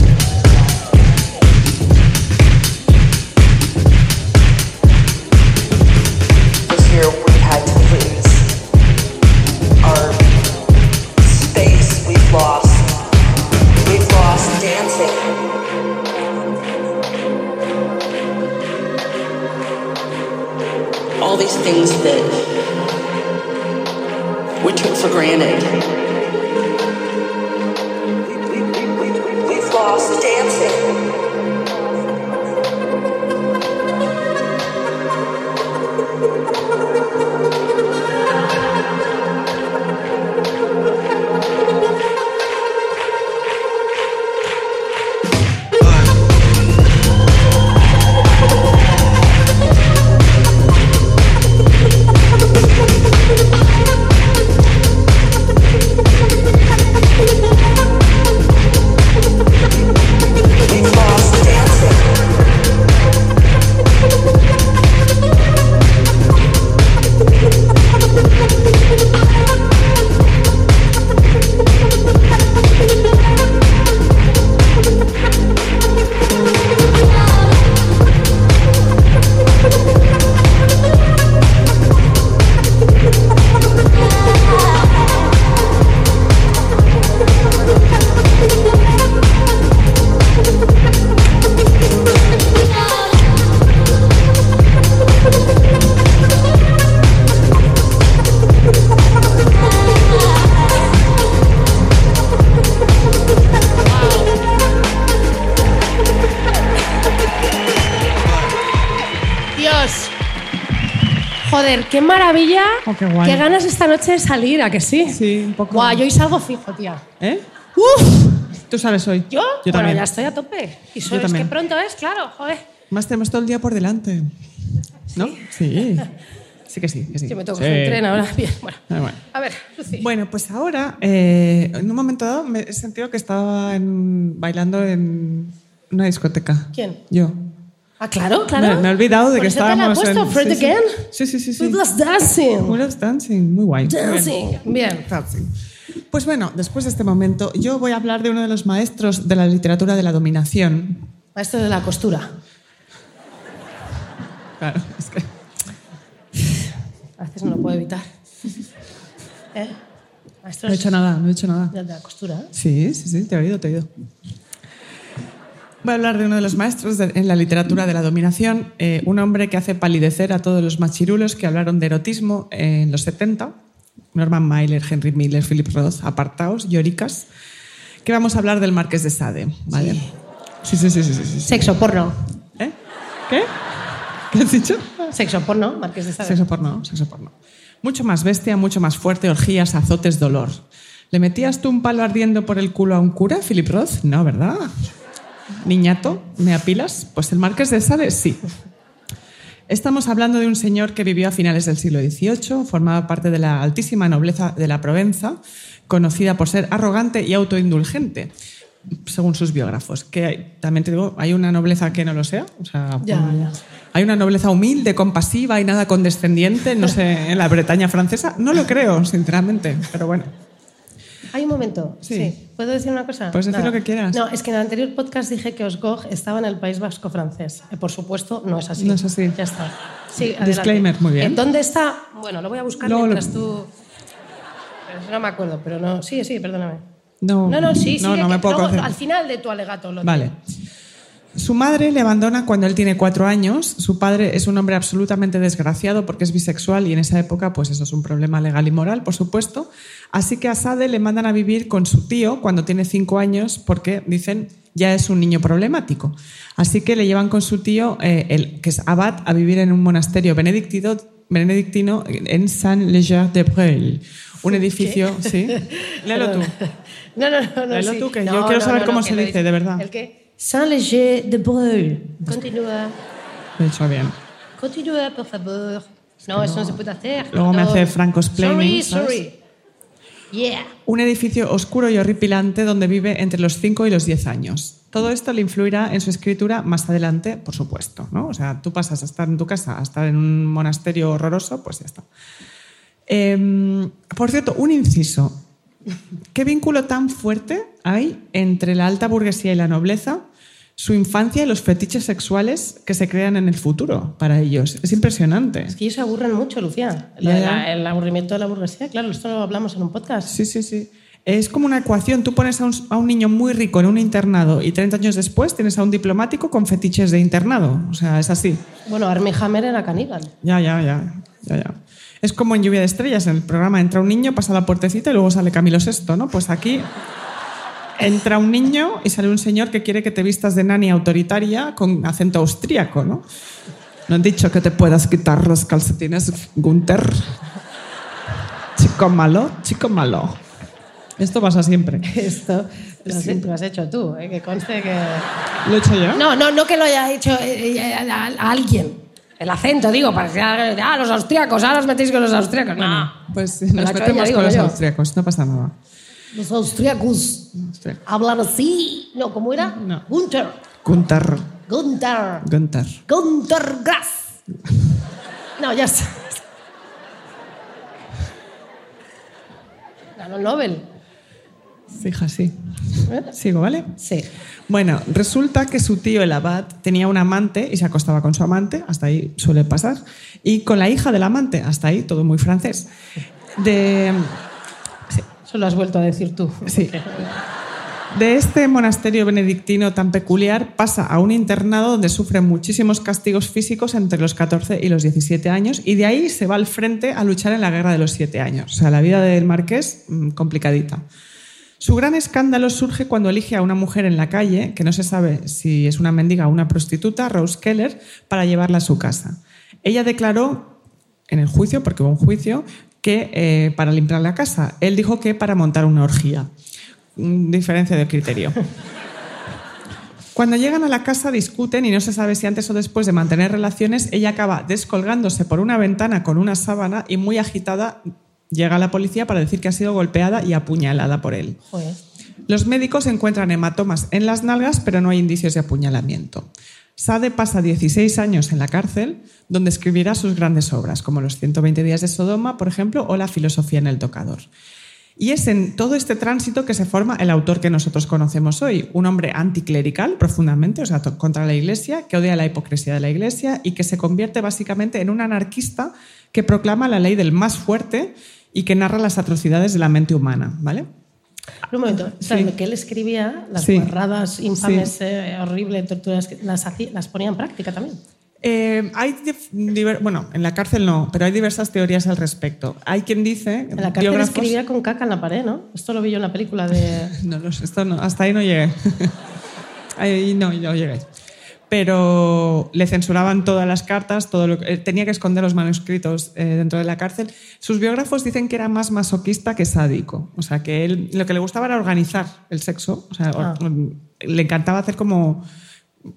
Oh, qué guay. ganas esta noche de salir, ¿a que sí? Sí, un poco. Guau, yo hoy salgo fijo, tía. ¿Eh? ¡Uf! Tú sabes hoy. ¿Yo? Yo bueno, también. ya estoy a tope. Y Yo eso es que pronto es, claro, joder. Más tenemos todo el día por delante. ¿No? Sí. Sí que sí. Que sí. Que me toco Sí. un tren ahora. Bien, bueno. Ah, bueno. A ver, Lucy. Bueno, pues ahora, eh, en un momento dado, me he sentido que estaba en- bailando en una discoteca. ¿Quién? Yo. Ah, claro, claro. Me, me he olvidado de Por que eso te la he estábamos puesto, en... Fred sí, again. Sí, sí, sí. sí. We was dancing. Love Dancing, muy guay. Dancing. Bien. Dancing. Pues bueno, después de este momento, yo voy a hablar de uno de los maestros de la literatura de la dominación. Maestro de la costura. Claro, es que... A veces no lo puedo evitar. ¿Eh? Maestro No he hecho nada, no he hecho nada. de la costura. Sí, sí, sí, te he oído, te he oído. Voy a hablar de uno de los maestros de- en la literatura de la dominación, eh, un hombre que hace palidecer a todos los machirulos que hablaron de erotismo en los 70, Norman Mailer, Henry Miller, Philip Roth, apartaos, lloricas, que vamos a hablar del Marqués de Sade, ¿vale? Sí, sí, sí, sí, sí. sí, sí. Sexo porno. ¿Eh? ¿Qué? ¿Qué has dicho? Sexo porno, Marqués de Sade. Sexo porno, sexo porno. Mucho más bestia, mucho más fuerte, orgías, azotes, dolor. ¿Le metías tú un palo ardiendo por el culo a un cura, Philip Roth? No, ¿verdad? Niñato, ¿me apilas? Pues el Marqués de Sade, sí. Estamos hablando de un señor que vivió a finales del siglo XVIII, formaba parte de la altísima nobleza de la Provenza, conocida por ser arrogante y autoindulgente, según sus biógrafos. Que hay- también te digo, hay una nobleza que no lo sea. O sea, Ya, ya. Hay una nobleza humilde, compasiva y nada condescendiente, no sé, en la Bretaña francesa. No lo creo, sinceramente, pero bueno. Hay un momento. Sí. Sí. ¿Puedo decir una cosa? Puedes decir lo que quieras. No, es que en el anterior podcast dije que Osgog estaba en el País Vasco francés. Eh, Por supuesto, no es así. No es así. Ya está. Sí, adelante. Disclaimer, muy bien. ¿En ¿Dónde está? Bueno, lo voy a buscar Luego lo- mientras tú... No me acuerdo, pero no... Sí, sí, perdóname. No, No, no, sí, sí. no, no me puedo luego. Al final de tu alegato lo Vale. Su madre le abandona cuando él tiene cuatro años. Su padre es un hombre absolutamente desgraciado porque es bisexual y en esa época, pues eso es un problema legal y moral, por supuesto. Así que a Sade le mandan a vivir con su tío cuando tiene cinco años porque dicen ya es un niño problemático. Así que le llevan con su tío, eh, el, que es abad, a vivir en un monasterio benedictino, benedictino en Saint-Léger-de-Breuil. Un edificio, ¿sí? Léelo tú. No, no, no. no Léelo sí. tú, que No, yo quiero no, saber cómo se dice, de verdad. ¿El qué? Saint-Léger de Breuil. Continúa. Lo he hecho bien. Continúa, por favor. No, eso no se puede hacer. Luego me hace Franco-splaining, Sorry, ¿sabes? sorry. Yeah. Un edificio oscuro y horripilante donde vive entre los 5 y los 10 años. Todo esto le influirá en su escritura más adelante, por supuesto. ¿no? O sea, tú pasas a estar en tu casa a estar en un monasterio horroroso, pues ya está. Em, por cierto, un inciso. ¿Qué vínculo tan fuerte hay entre la alta burguesía y la nobleza, su infancia y los fetiches sexuales que se crean en el futuro para ellos? Es impresionante. Es que ellos se aburren mucho, Lucía. La- la- el aburrimiento de la burguesía, claro, esto lo hablamos en un podcast. Sí, sí, sí. Es como una ecuación. Tú pones a un, a un niño muy rico en un internado y 30 años después tienes a un diplomático con fetiches de internado. O sea, es así. Bueno, Armie Hammer era caníbal. Ya, ya, ya. ya, ya. Es como en Lluvia de Estrellas. En el programa entra un niño, pasa la puertecita y luego sale Camilo VI, ¿no? Pues aquí entra un niño y sale un señor que quiere que te vistas de nani autoritaria con acento austríaco, ¿no? No han dicho que te puedas quitar los calcetines, Gunther. Chico malo, chico malo. Esto pasa siempre. Esto lo has, lo has hecho tú, ¿eh? que conste que... ¿Lo he hecho yo? No, no, no que lo haya hecho eh, eh, a, a alguien. El acento, digo, para que ah, los austriacos, ahora os metéis con los austriacos. No. Pues Me nos metemos digo con los yo. austriacos, no pasa nada. Los austriacos Austria- hablan así. No, ¿cómo era? No. Gunther. Gunther. Gunther. Gunther. Gunther Grass. No, ya está. Ganó el Nobel. Fija, sí. Sigo, ¿vale? Sí. Bueno, resulta que su tío, el abad, tenía un amante y se acostaba con su amante, hasta ahí suele pasar, y con la hija del amante, hasta ahí todo muy francés. De, Eso lo has vuelto a decir tú. sí. De este monasterio benedictino tan peculiar pasa a un internado donde sufre muchísimos castigos físicos entre los 14 y los 17 años y de ahí se va al frente a luchar en la guerra de los 7 años. O sea, la vida del marqués mm, complicadita. Su gran escándalo surge cuando elige a una mujer en la calle, que no se sabe si es una mendiga o una prostituta, Rose Keller, para llevarla a su casa. Ella declaró en el juicio, porque hubo un juicio, que eh, para limpiar la casa. Él dijo que para montar una orgía. Mm, Diferencia de criterio. Cuando llegan a la casa discuten y no se sabe si antes o después de mantener relaciones, ella acaba descolgándose por una ventana con una sábana y muy agitada llega la policía para decir que ha sido golpeada y apuñalada por él. Joder. Los médicos encuentran hematomas en las nalgas, pero no hay indicios de apuñalamiento. Sade pasa 16 años en la cárcel, donde escribirá sus grandes obras, como Los 120 días de Sodoma, por ejemplo, o La filosofía en el tocador. Y es en todo este tránsito que se forma el autor que nosotros conocemos hoy, un hombre anticlerical profundamente, o sea, contra la Iglesia, que odia la hipocresía de la Iglesia y que se convierte básicamente en un anarquista que proclama la ley del más fuerte y que narra las atrocidades de la mente humana, ¿vale? Un momento, Sí. Salme, que él escribía las Sí. guarradas infames, Sí. eh, horribles, torturas, las, hacía- las ponía en práctica también. Eh, hay bueno, en la cárcel no, pero hay diversas teorías al respecto. Hay quien dice, En la cárcel biógrafos- escribía con caca en la pared, ¿no? Esto lo vi yo en la película de... No, sé, esto no, hasta ahí no llegué. ahí no, no llegué. Pero le censuraban todas las cartas, todo lo que- eh, tenía que esconder los manuscritos eh, dentro de la cárcel. Sus biógrafos dicen que era más masoquista que sádico. O sea, que él lo que le gustaba era organizar el sexo. O sea, Ah. or- le encantaba hacer como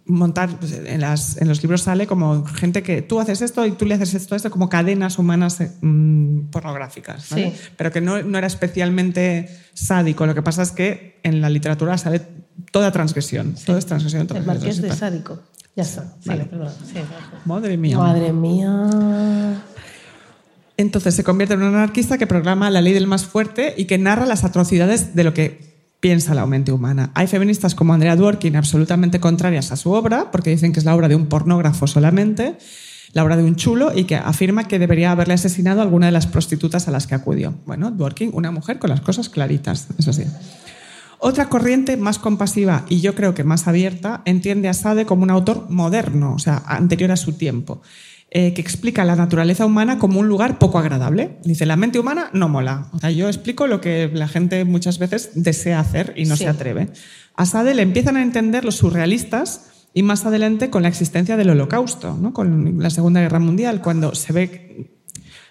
montar, pues, en, las- en los libros sale como gente que tú haces esto y tú le haces esto, esto, como cadenas humanas eh, mm, pornográficas, ¿vale? Sí. pero que no, no era especialmente sádico. Lo que pasa es que en la literatura sale toda transgresión, todo es transgresión. El transgresión, marqués de sádico. Ya está. Sí, Vale. perdón. Sí. Madre mía. Madre mía. Entonces se convierte en un anarquista que proclama la ley del más fuerte y que narra las atrocidades de lo que piensa la mente humana. Hay feministas como Andrea Dworkin absolutamente contrarias a su obra, porque dicen que es la obra de un pornógrafo solamente, la obra de un chulo, y que afirma que debería haberle asesinado a alguna de las prostitutas a las que acudió. Bueno, Dworkin, una mujer con las cosas claritas, eso sí. Otra corriente más compasiva y yo creo que más abierta entiende a Sade como un autor moderno, o sea, anterior a su tiempo, eh, que explica la naturaleza humana como un lugar poco agradable. Dice, la mente humana no mola. O sea, yo explico lo que la gente muchas veces desea hacer y no Sí. se atreve. A Sade le empiezan a entender los surrealistas y más adelante con la existencia del holocausto, ¿no? con la Segunda Guerra Mundial, cuando se ve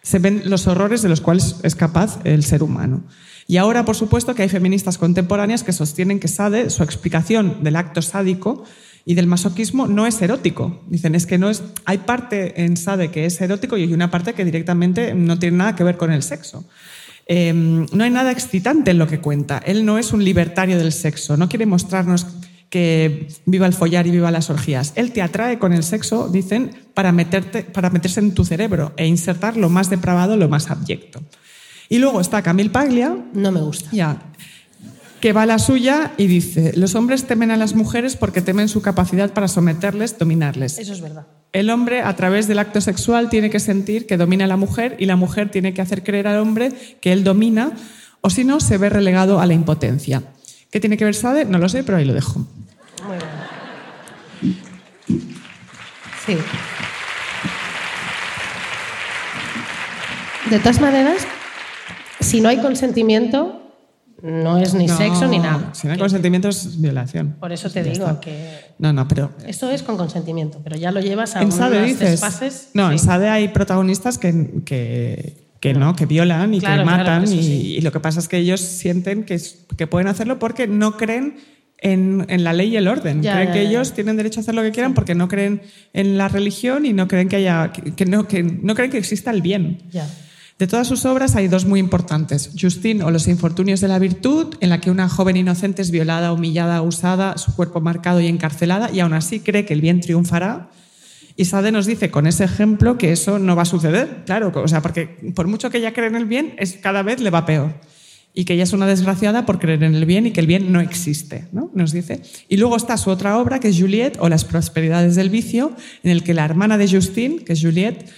se ven los horrores de los cuales es capaz el ser humano. Y ahora, por supuesto, que hay feministas contemporáneas que sostienen que Sade, su explicación del acto sádico y del masoquismo no es erótico. Dicen, es que no es. Hay parte en Sade que es erótico y hay una parte que directamente no tiene nada que ver con el sexo. Eh, no hay nada excitante en lo que cuenta. Él no es un libertario del sexo, no quiere mostrarnos que viva el follar y viva las orgías. Él te atrae con el sexo, dicen, para, meterte, para meterse en tu cerebro e insertar lo más depravado, lo más abyecto. Y luego está Camille Paglia, No me gusta. ya, que va a la suya y dice, los hombres temen a las mujeres porque temen su capacidad para someterles, dominarles. Eso es verdad. El hombre, a través del acto sexual, tiene que sentir que domina a la mujer y la mujer tiene que hacer creer al hombre que él domina, o si no, se ve relegado a la impotencia. ¿Qué tiene que ver Sade? No lo sé, pero ahí lo dejo. Muy bien. Sí. De todas maneras, si no hay consentimiento, no es ni No, sexo ni nada. Si no hay consentimiento es violación. Por eso te Ya digo está. que No, no, pero esto es con consentimiento, pero ya lo llevas a en unos desfases. No, en sí. Sade hay protagonistas que, que, que no, que violan y Claro, que matan. y, sí. y lo que pasa es que ellos sienten que, que pueden hacerlo porque no creen en, en la ley y el orden. Ya, creen ya, que ya. ellos tienen derecho a hacer lo que quieran porque no creen en la religión y no creen que haya que, que no, que no creen que exista el bien. Ya. De todas sus obras hay dos muy importantes. Justine o Los infortunios de la virtud, en la que una joven inocente es violada, humillada, usada, su cuerpo marcado y encarcelada, y aún así cree que el bien triunfará. Y Sade nos dice con ese ejemplo que eso no va a suceder, claro, o sea, porque por mucho que ella cree en el bien, es, cada vez le va peor. Y que ella es una desgraciada por creer en el bien y que el bien no existe, ¿no? Nos dice. Y luego está su otra obra, que es Juliette o Las prosperidades del vicio, en el que la hermana de Justine, que es Juliette,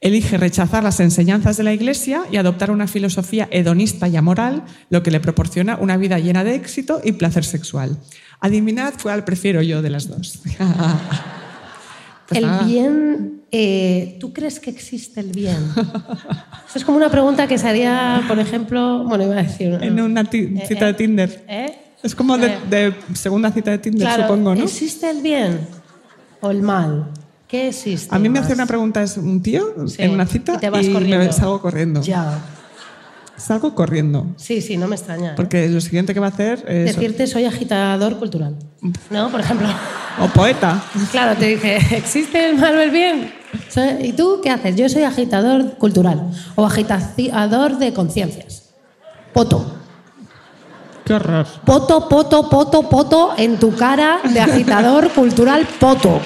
elige rechazar las enseñanzas de la Iglesia y adoptar una filosofía hedonista y amoral, lo que le proporciona una vida llena de éxito y placer sexual. Adivinad cuál prefiero yo de las dos. Pues el bien, eh, ¿tú crees que existe el bien? Eso es como una pregunta que se haría, por ejemplo, bueno, iba a decir... En una Eh, cita eh, de Tinder. ¿eh? Es como de, Eh, de segunda cita de Tinder, claro, supongo, ¿no? ¿existe el bien o el mal? ¿Qué existe? A mí me hace una pregunta es un tío Sí, en una cita y te vas me corriendo. salgo corriendo. Ya. Salgo corriendo. Sí, sí, no me extraña. ¿eh? Porque lo siguiente que va a hacer es... Decirte soy agitador cultural. ¿No? Por ejemplo. O poeta. Claro, te dije, ¿existe el mal o el bien? ¿Y tú qué haces? Yo soy agitador cultural o agitador de conciencias. Poto. Qué horror. Poto, poto, poto, poto en tu cara de agitador cultural, poto.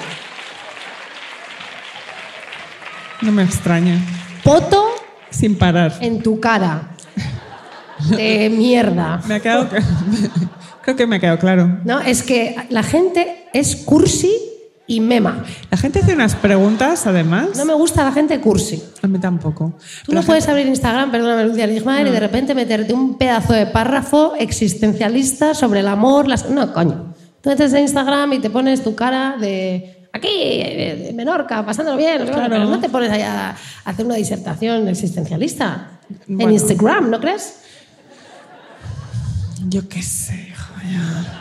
No me extraña. Poto Sin parar. en tu cara de mierda. Me ha quedado... Creo que me ha quedado claro. ¿No? Es que la gente es cursi y mema. La gente hace unas preguntas, además. No me gusta la gente cursi. A mí tampoco. Tú no puedes gente- abrir Instagram, perdóname, Lucía Ligmaer, y de repente meterte un pedazo de párrafo existencialista sobre el amor. Las... No, coño. Tú entras en Instagram y te pones tu cara de aquí, eh, de Menorca, pasándolo bien, Claro. pero no te pones allá a hacer una disertación existencialista en. Instagram, ¿no crees? Yo qué sé, ya.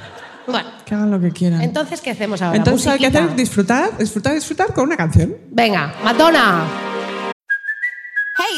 Bueno, Que hagan lo que quieran. entonces, ¿qué hacemos ahora? Entonces hay que hacer disfrutar, disfrutar, disfrutar con una canción. Venga, Madonna.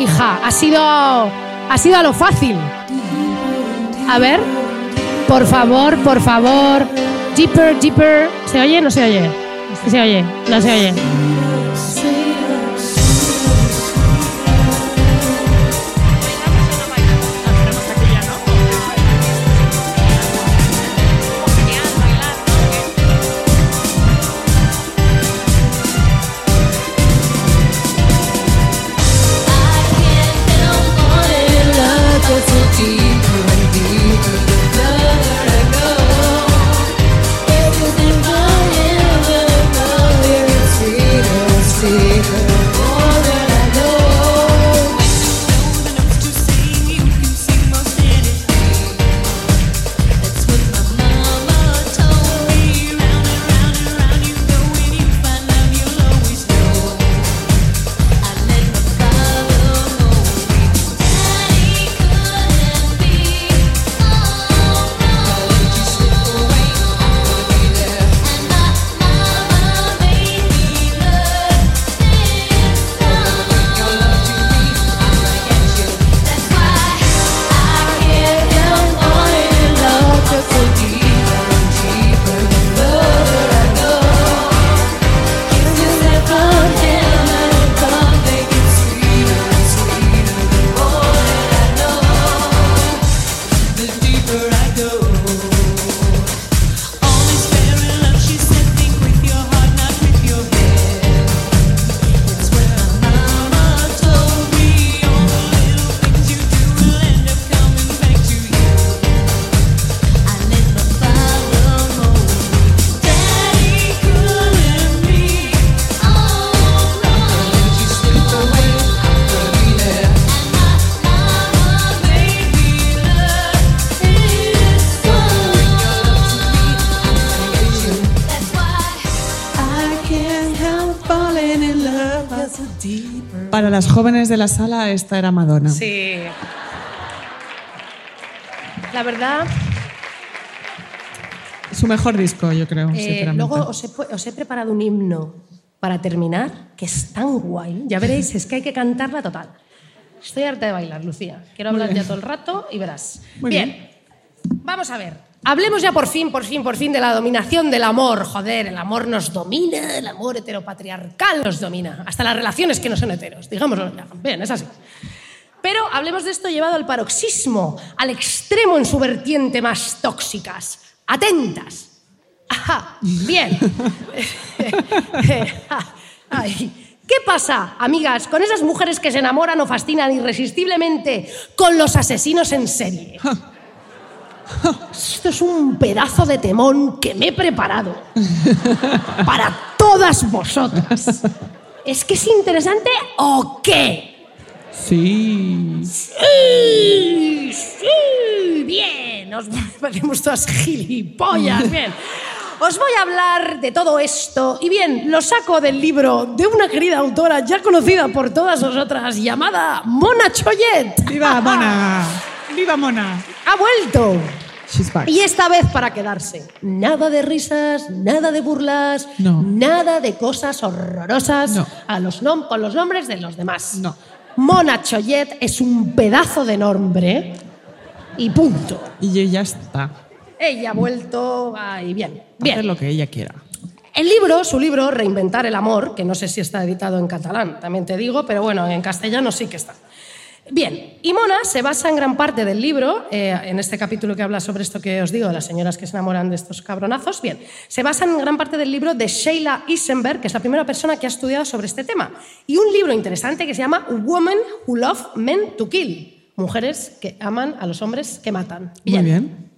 Hija, ha sido. Ha sido a lo fácil. A ver. Por favor, por favor. Deeper, deeper. ¿Se oye? ¿No se oye? Se oye. No se oye. De la sala, esta era Madonna. Sí. La verdad, Su mejor disco, yo creo, eh, luego os he, pu- os he preparado un himno para terminar, que es tan guay. Ya veréis, es que hay que cantarla total. Estoy harta de bailar, Lucía. Quiero hablar ya todo el rato y verás. Muy bien. Vamos a ver. Hablemos ya por fin, por fin, por fin de la dominación del amor. Joder, el amor nos domina, el amor heteropatriarcal nos domina. Hasta las relaciones que no son heteros, digámoslo. Bien, es así. Pero hablemos de esto llevado al paroxismo, al extremo en su vertiente más tóxicas. Atentas. Ajá, bien. Ay, ¿Qué pasa, amigas, con esas mujeres que se enamoran o fascinan irresistiblemente con los asesinos en serie? Esto es un pedazo de temón que me he preparado para todas vosotras. ¿Es que es interesante o qué? Sí. Sí, sí, bien. Os parecemos todas gilipollas, bien. Os voy a hablar de todo esto y bien, lo saco del libro de una querida autora ya conocida por todas vosotras llamada Mona Choyet. ¡Viva Mona! ¡Viva Mona! Ha vuelto. She's back. Y esta vez para quedarse. Nada de risas, nada de burlas, No. nada de cosas horrorosas No. a los nom- con los nombres de los demás. No. Mona Choyet es un pedazo de nombre y punto. Y ya está. Ella ha vuelto ahí bien. Hacer Bien. lo que ella quiera. El libro, su libro, Reinventar el amor, que no sé si está editado en catalán, también te digo, pero bueno, en castellano sí que está. Bien, y Mona se basa en gran parte del libro, eh, en este capítulo que habla sobre esto que os digo, de las señoras que se enamoran de estos cabronazos, bien, se basa en gran parte del libro de Sheila Isenberg, que es la primera persona que ha estudiado sobre este tema, y un libro interesante que se llama Women Who Love Men to Kill, mujeres que aman a los hombres que matan. Muy bien.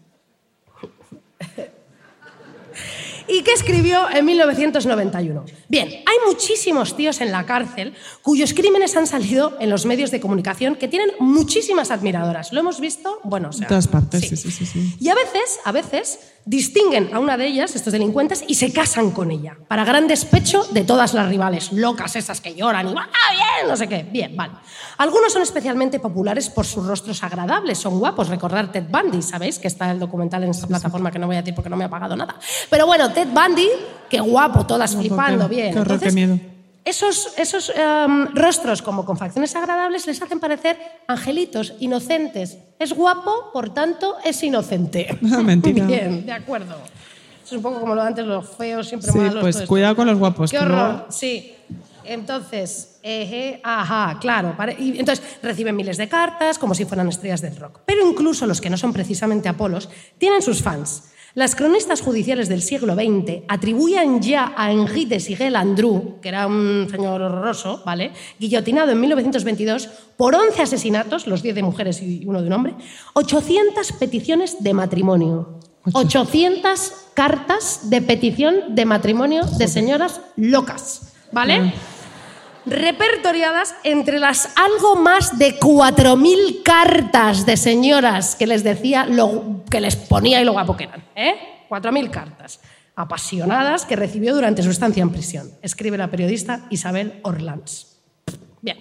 Y que escribió en 1991. Bien, hay muchísimos tíos en la cárcel cuyos crímenes han salido en los medios de comunicación que tienen muchísimas admiradoras. ¿Lo hemos visto? Bueno, o sea, En todas partes, sí, sí, sí. sí. Y a veces, a veces, distinguen a una de ellas, estos delincuentes, y se casan con ella, para gran despecho de todas las rivales, locas esas que lloran y ¡ah, bien! No sé qué. Bien, vale. Algunos son especialmente populares por sus rostros agradables, son guapos. Recordar Ted Bundy, ¿sabéis? Que está el documental en esta plataforma que no voy a decir porque no me ha pagado nada. Pero bueno, Ted Bundy, qué guapo, todas flipando, bien. qué horror, qué Entonces, miedo. Esos, esos em, rostros como con facciones agradables les hacen parecer angelitos, inocentes. Es guapo, por tanto, es inocente. Mentira. Bien, de acuerdo. Es un poco como lo de antes, los feos, siempre Sí, malos. pues cuidado con los guapos. Qué horror, sí. Entonces, eje, ajá, claro. y entonces reciben miles de cartas como si fueran estrellas del rock. Pero incluso los que no son precisamente Apolos tienen sus fans. Las cronistas judiciales del siglo XX atribuían ya a Henri de Sigel Andrew, que era un señor horroroso, ¿vale? guillotinado en 1922 por 11 asesinatos, los 10 de mujeres y uno de un hombre, 800 peticiones de matrimonio. 800 cartas de petición de matrimonio de señoras locas, ¿vale? Repertoriadas entre las algo más de 4.000 cartas de señoras que les decía lo que les ponía y lo guapo que eran. ¿eh? 4.000 cartas apasionadas que recibió durante su estancia en prisión. Escribe la periodista Isabel Orlans. Bien.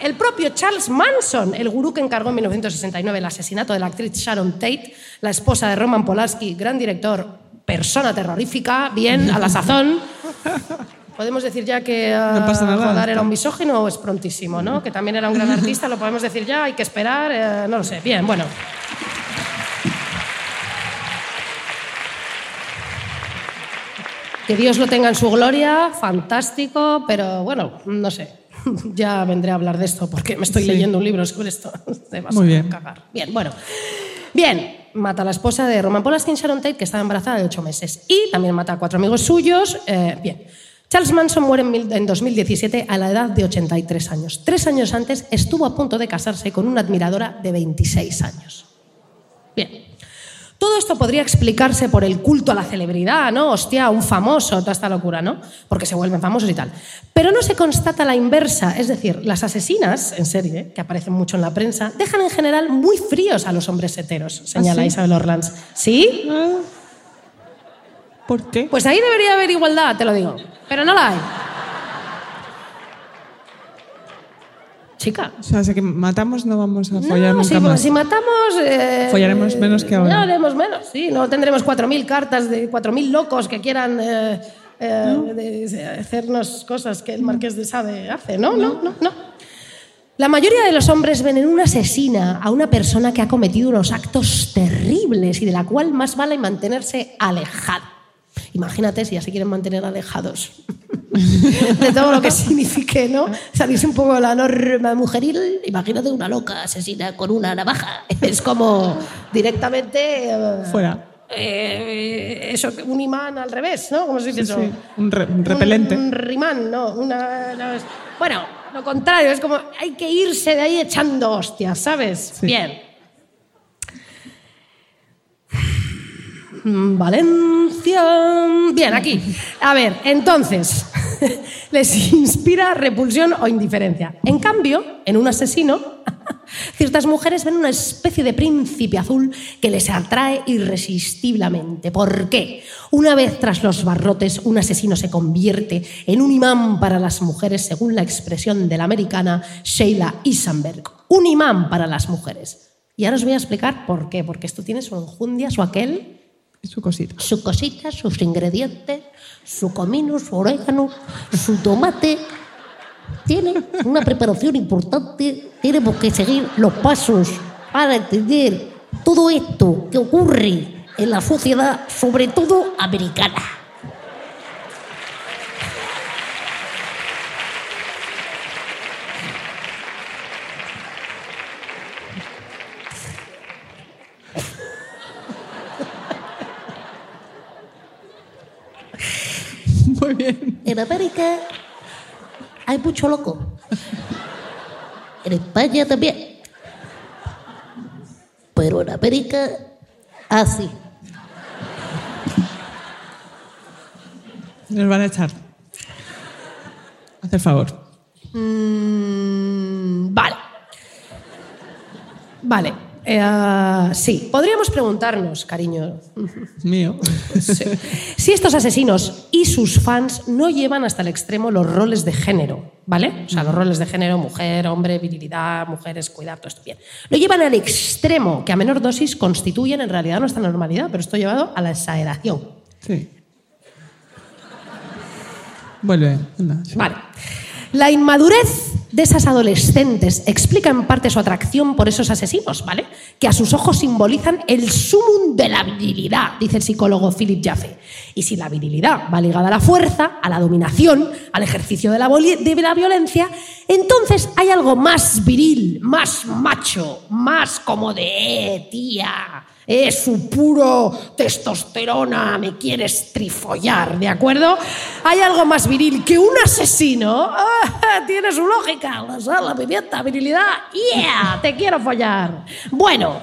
El propio Charles Manson, el gurú que encargó en 1969 el asesinato de la actriz Sharon Tate, la esposa de Roman Polanski, gran director, persona terrorífica, bien, a la sazón. Podemos decir ya que No pasa nada. Godard era un misógino o es prontísimo, ¿no? Que también era un gran artista, lo podemos decir ya, hay que esperar, eh, no lo sé. Bien, bueno. Que Dios lo tenga en su gloria, fantástico, pero bueno, no sé. Ya vendré a hablar de esto porque me estoy Sí. leyendo un libro sobre esto. Te vas Muy a bien. cagar. Bien, bueno. Bien, mata a la esposa de Roman Polanski, Sharon Tate, que estaba embarazada de ocho meses. Y también mata a cuatro amigos suyos. eh, bien. Charles Manson muere en, mil- en 2017 a la edad de 83 años. Tres años antes estuvo a punto de casarse con una admiradora de 26 años. Bien. Todo esto podría explicarse por el culto a la celebridad, ¿no? Hostia, un famoso, toda esta locura, ¿no? Porque se vuelven famosos y tal. Pero no se constata la inversa, es decir, las asesinas en serie, que aparecen mucho en la prensa, dejan en general muy fríos a los hombres heteros, señala sí? Isabel Orlands. ¿Sí? Ah. ¿Por qué? Pues ahí debería haber igualdad, te lo digo. Pero no la hay. Chica. O sea, si que matamos no vamos a follar No, nunca sí, porque más. si matamos... eh, Follaremos menos que ahora. Ya haremos menos, sí. No tendremos 4.000 cartas de 4.000 locos que quieran eh, eh, de- de hacernos cosas que el Marqués de Sade hace, ¿no? No, no, no. La mayoría de los hombres ven en una asesina a una persona que ha cometido unos actos terribles y de la cual más vale mantenerse alejado. Imagínate si ya se quieren mantener alejados de todo lo que signifique, ¿no? Salirse un poco de la norma mujeril. Imagínate una loca asesina con una navaja. Es como directamente. eh, Fuera. eh, eso, un imán al revés, ¿no? ¿Cómo se dice Sí, eso? sí. Un, re- un repelente. Un, un rimán, no. Una, no, es- bueno, lo contrario, es como hay que irse de ahí echando hostias, ¿sabes? Sí. Bien. Valencia. Bien, aquí. A ver, entonces, les inspira repulsión o indiferencia. En cambio, en un asesino, ciertas mujeres ven una especie de príncipe azul que les atrae irresistiblemente. ¿Por qué? Una vez tras los barrotes, un asesino se convierte en un imán para las mujeres, según la expresión de la americana Sheila Isenberg. Un imán para las mujeres. Y ahora os voy a explicar por qué. Porque esto tiene su enjundia, su aquel, su cosita. su cosita, sus ingredientes, su comino, su orégano, su tomate. Tiene una preparación importante. Tenemos que seguir los pasos para entender todo esto que ocurre en la sociedad, sobre todo americana. Muy bien. En América hay mucho loco. En España también. Pero en América, así. Nos van a echar. Haz el favor. Mm, vale. Vale. Eh, ah, sí, podríamos preguntarnos, cariño, Mío. Sí. Si estos asesinos y sus fans no llevan hasta el extremo los roles de género, ¿vale? O sea, los roles de género, mujer, hombre, virilidad, mujeres, cuidar, todo esto bien. Lo llevan al extremo, que a menor dosis constituyen en realidad nuestra normalidad, pero esto llevado a la exageración. Sí. Vuelve. Vale. La inmadurez de esas adolescentes explica en parte su atracción por esos asesinos, ¿vale? Que a sus ojos simbolizan el sumum de la virilidad, dice el psicólogo Philip Jaffe. Y si la virilidad va ligada a la fuerza, a la dominación, al ejercicio de la, de la violencia, entonces hay algo más viril, más macho, más como de, eh, tía, es su puro testosterona, me quieres trifollar, ¿de acuerdo? Hay algo más viril que un asesino. Ah, tiene su lógica, la sal, la pimienta, virilidad, yeah, te quiero follar. Bueno,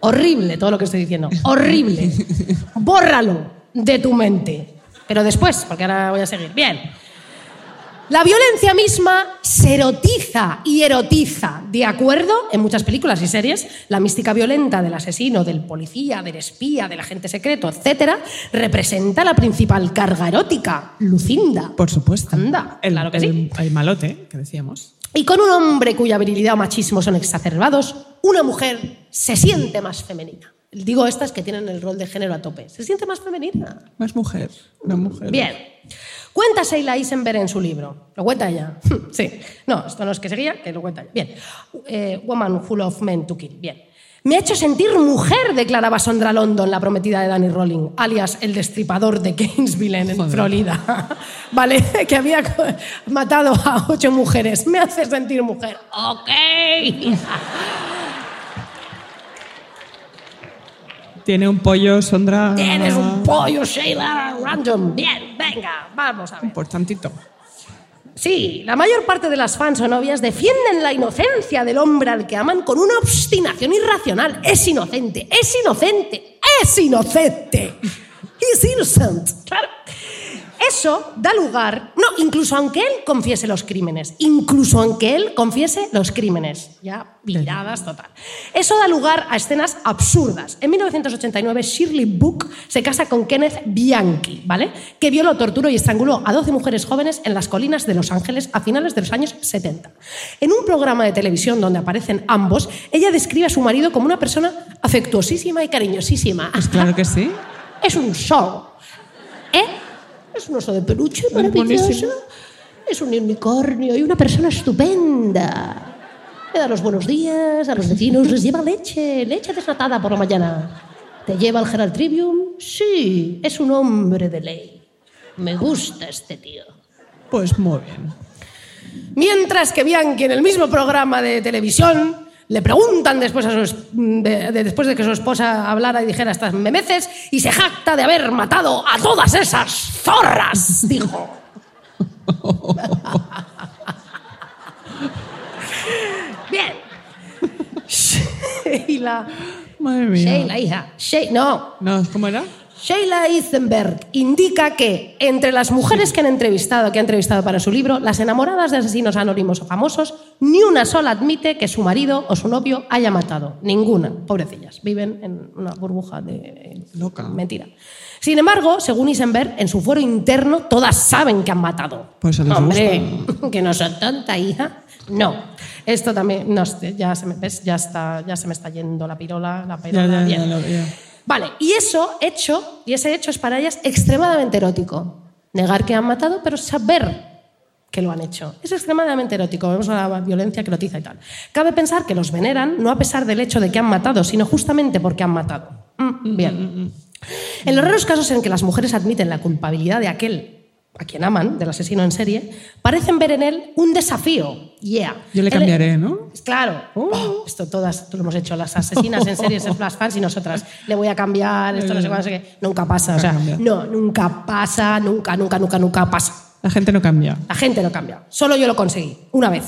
horrible todo lo que estoy diciendo, horrible. Bórralo de tu mente. Pero después, porque ahora voy a seguir. Bien. La violencia misma se erotiza y erotiza, ¿de acuerdo? En muchas películas y series, la mística violenta del asesino, del policía, del espía, del agente secreto, etc., representa la principal carga erótica, Lucinda. Por supuesto. Anda, el, claro que sí. el- el malote que decíamos. Y con un hombre cuya virilidad o machismo son exacerbados, una mujer se siente más femenina. Digo estas que tienen el rol de género a tope. Se siente más femenina. Más mujer. Una mujer. Bien. Cuenta Sheila Eisenberg en su libro. ¿Lo cuenta ella? Sí. No, esto no es que seguía, que lo cuenta ella. Bien. Eh, Woman Full of Men to Kill. Bien. Me ha hecho sentir mujer, declaraba Sondra London, la prometida de Danny Rolling, alias el destripador de Gainesville en Florida. vale, que había matado a ocho mujeres. Me hace sentir mujer. Ok. Tiene un pollo, Sondra. Tienes un pollo, Sheila, random. Bien, venga, vamos a ver. Por tantito. Sí, la mayor parte de las fans o novias defienden la inocencia del hombre al que aman con una obstinación irracional. Es inocente, es inocente, es inocente. He's innocent. Claro. Eso da lugar, no, incluso aunque él confiese los crímenes, incluso aunque él confiese los crímenes, ya piradas total. Eso da lugar a escenas absurdas. En 1989 Shirley Book se casa con Kenneth Bianchi, ¿vale? Que violó, torturó y estranguló a 12 mujeres jóvenes en las colinas de Los Ángeles a finales de los años 70. En un programa de televisión donde aparecen ambos, ella describe a su marido como una persona afectuosísima y cariñosísima. Pues claro que sí. Es un show. ¿Eh? Es un oso de peluche maravilloso. Es un unicornio y una persona estupenda. Le da los buenos días a los vecinos, les lleva leche, leche desnatada por la mañana. ¿Te lleva al Herald Tribune? Sí, es un hombre de ley. Me gusta este tío. Pues muy bien. Mientras que Bianchi en el mismo programa de televisión le preguntan después, a su de- después de que su esposa hablara y dijera estas memeces y se jacta de haber matado a todas esas zorras, dijo. Bien. Sheila Madre mía. Sheila, hija. She- no, No, ¿cómo era? Sheila Eisenberg indica que entre las mujeres que han entrevistado, que ha entrevistado para su libro, las enamoradas de asesinos anónimos o famosos, ni una sola admite que su marido o su novio haya matado. Ninguna. Pobrecillas. Viven en una burbuja de Loca. mentira. Sin embargo, según Eisenberg, en su fuero interno todas saben que han matado. Pues Hombre, que no son tonta, hija. No. Esto también, no ya se me, ¿ves? Ya, está, ya se me está yendo la pirola, la pirola. Ya, ya, bien. ya. Vale, y eso hecho, y ese hecho es para ellas extremadamente erótico. Negar que han matado, pero saber que lo han hecho. Es extremadamente erótico. Vemos a la violencia que erotiza y tal. Cabe pensar que los veneran no a pesar del hecho de que han matado, sino justamente porque han matado. Mm, bien. En los raros casos en que las mujeres admiten la culpabilidad de aquel a quien aman, del asesino en serie, parecen ver en él un desafío. Yeah. Yo le Él- cambiaré, ¿no? Claro. Oh, esto todas lo hemos hecho, las asesinas en series, Flash Fans y nosotras. Le voy a cambiar, esto no sé cuándo, no sé qué. Nunca pasa. O sea, no, nunca pasa, nunca, nunca, nunca, nunca pasa. La gente no cambia. La gente no cambia. Solo yo lo conseguí, una vez.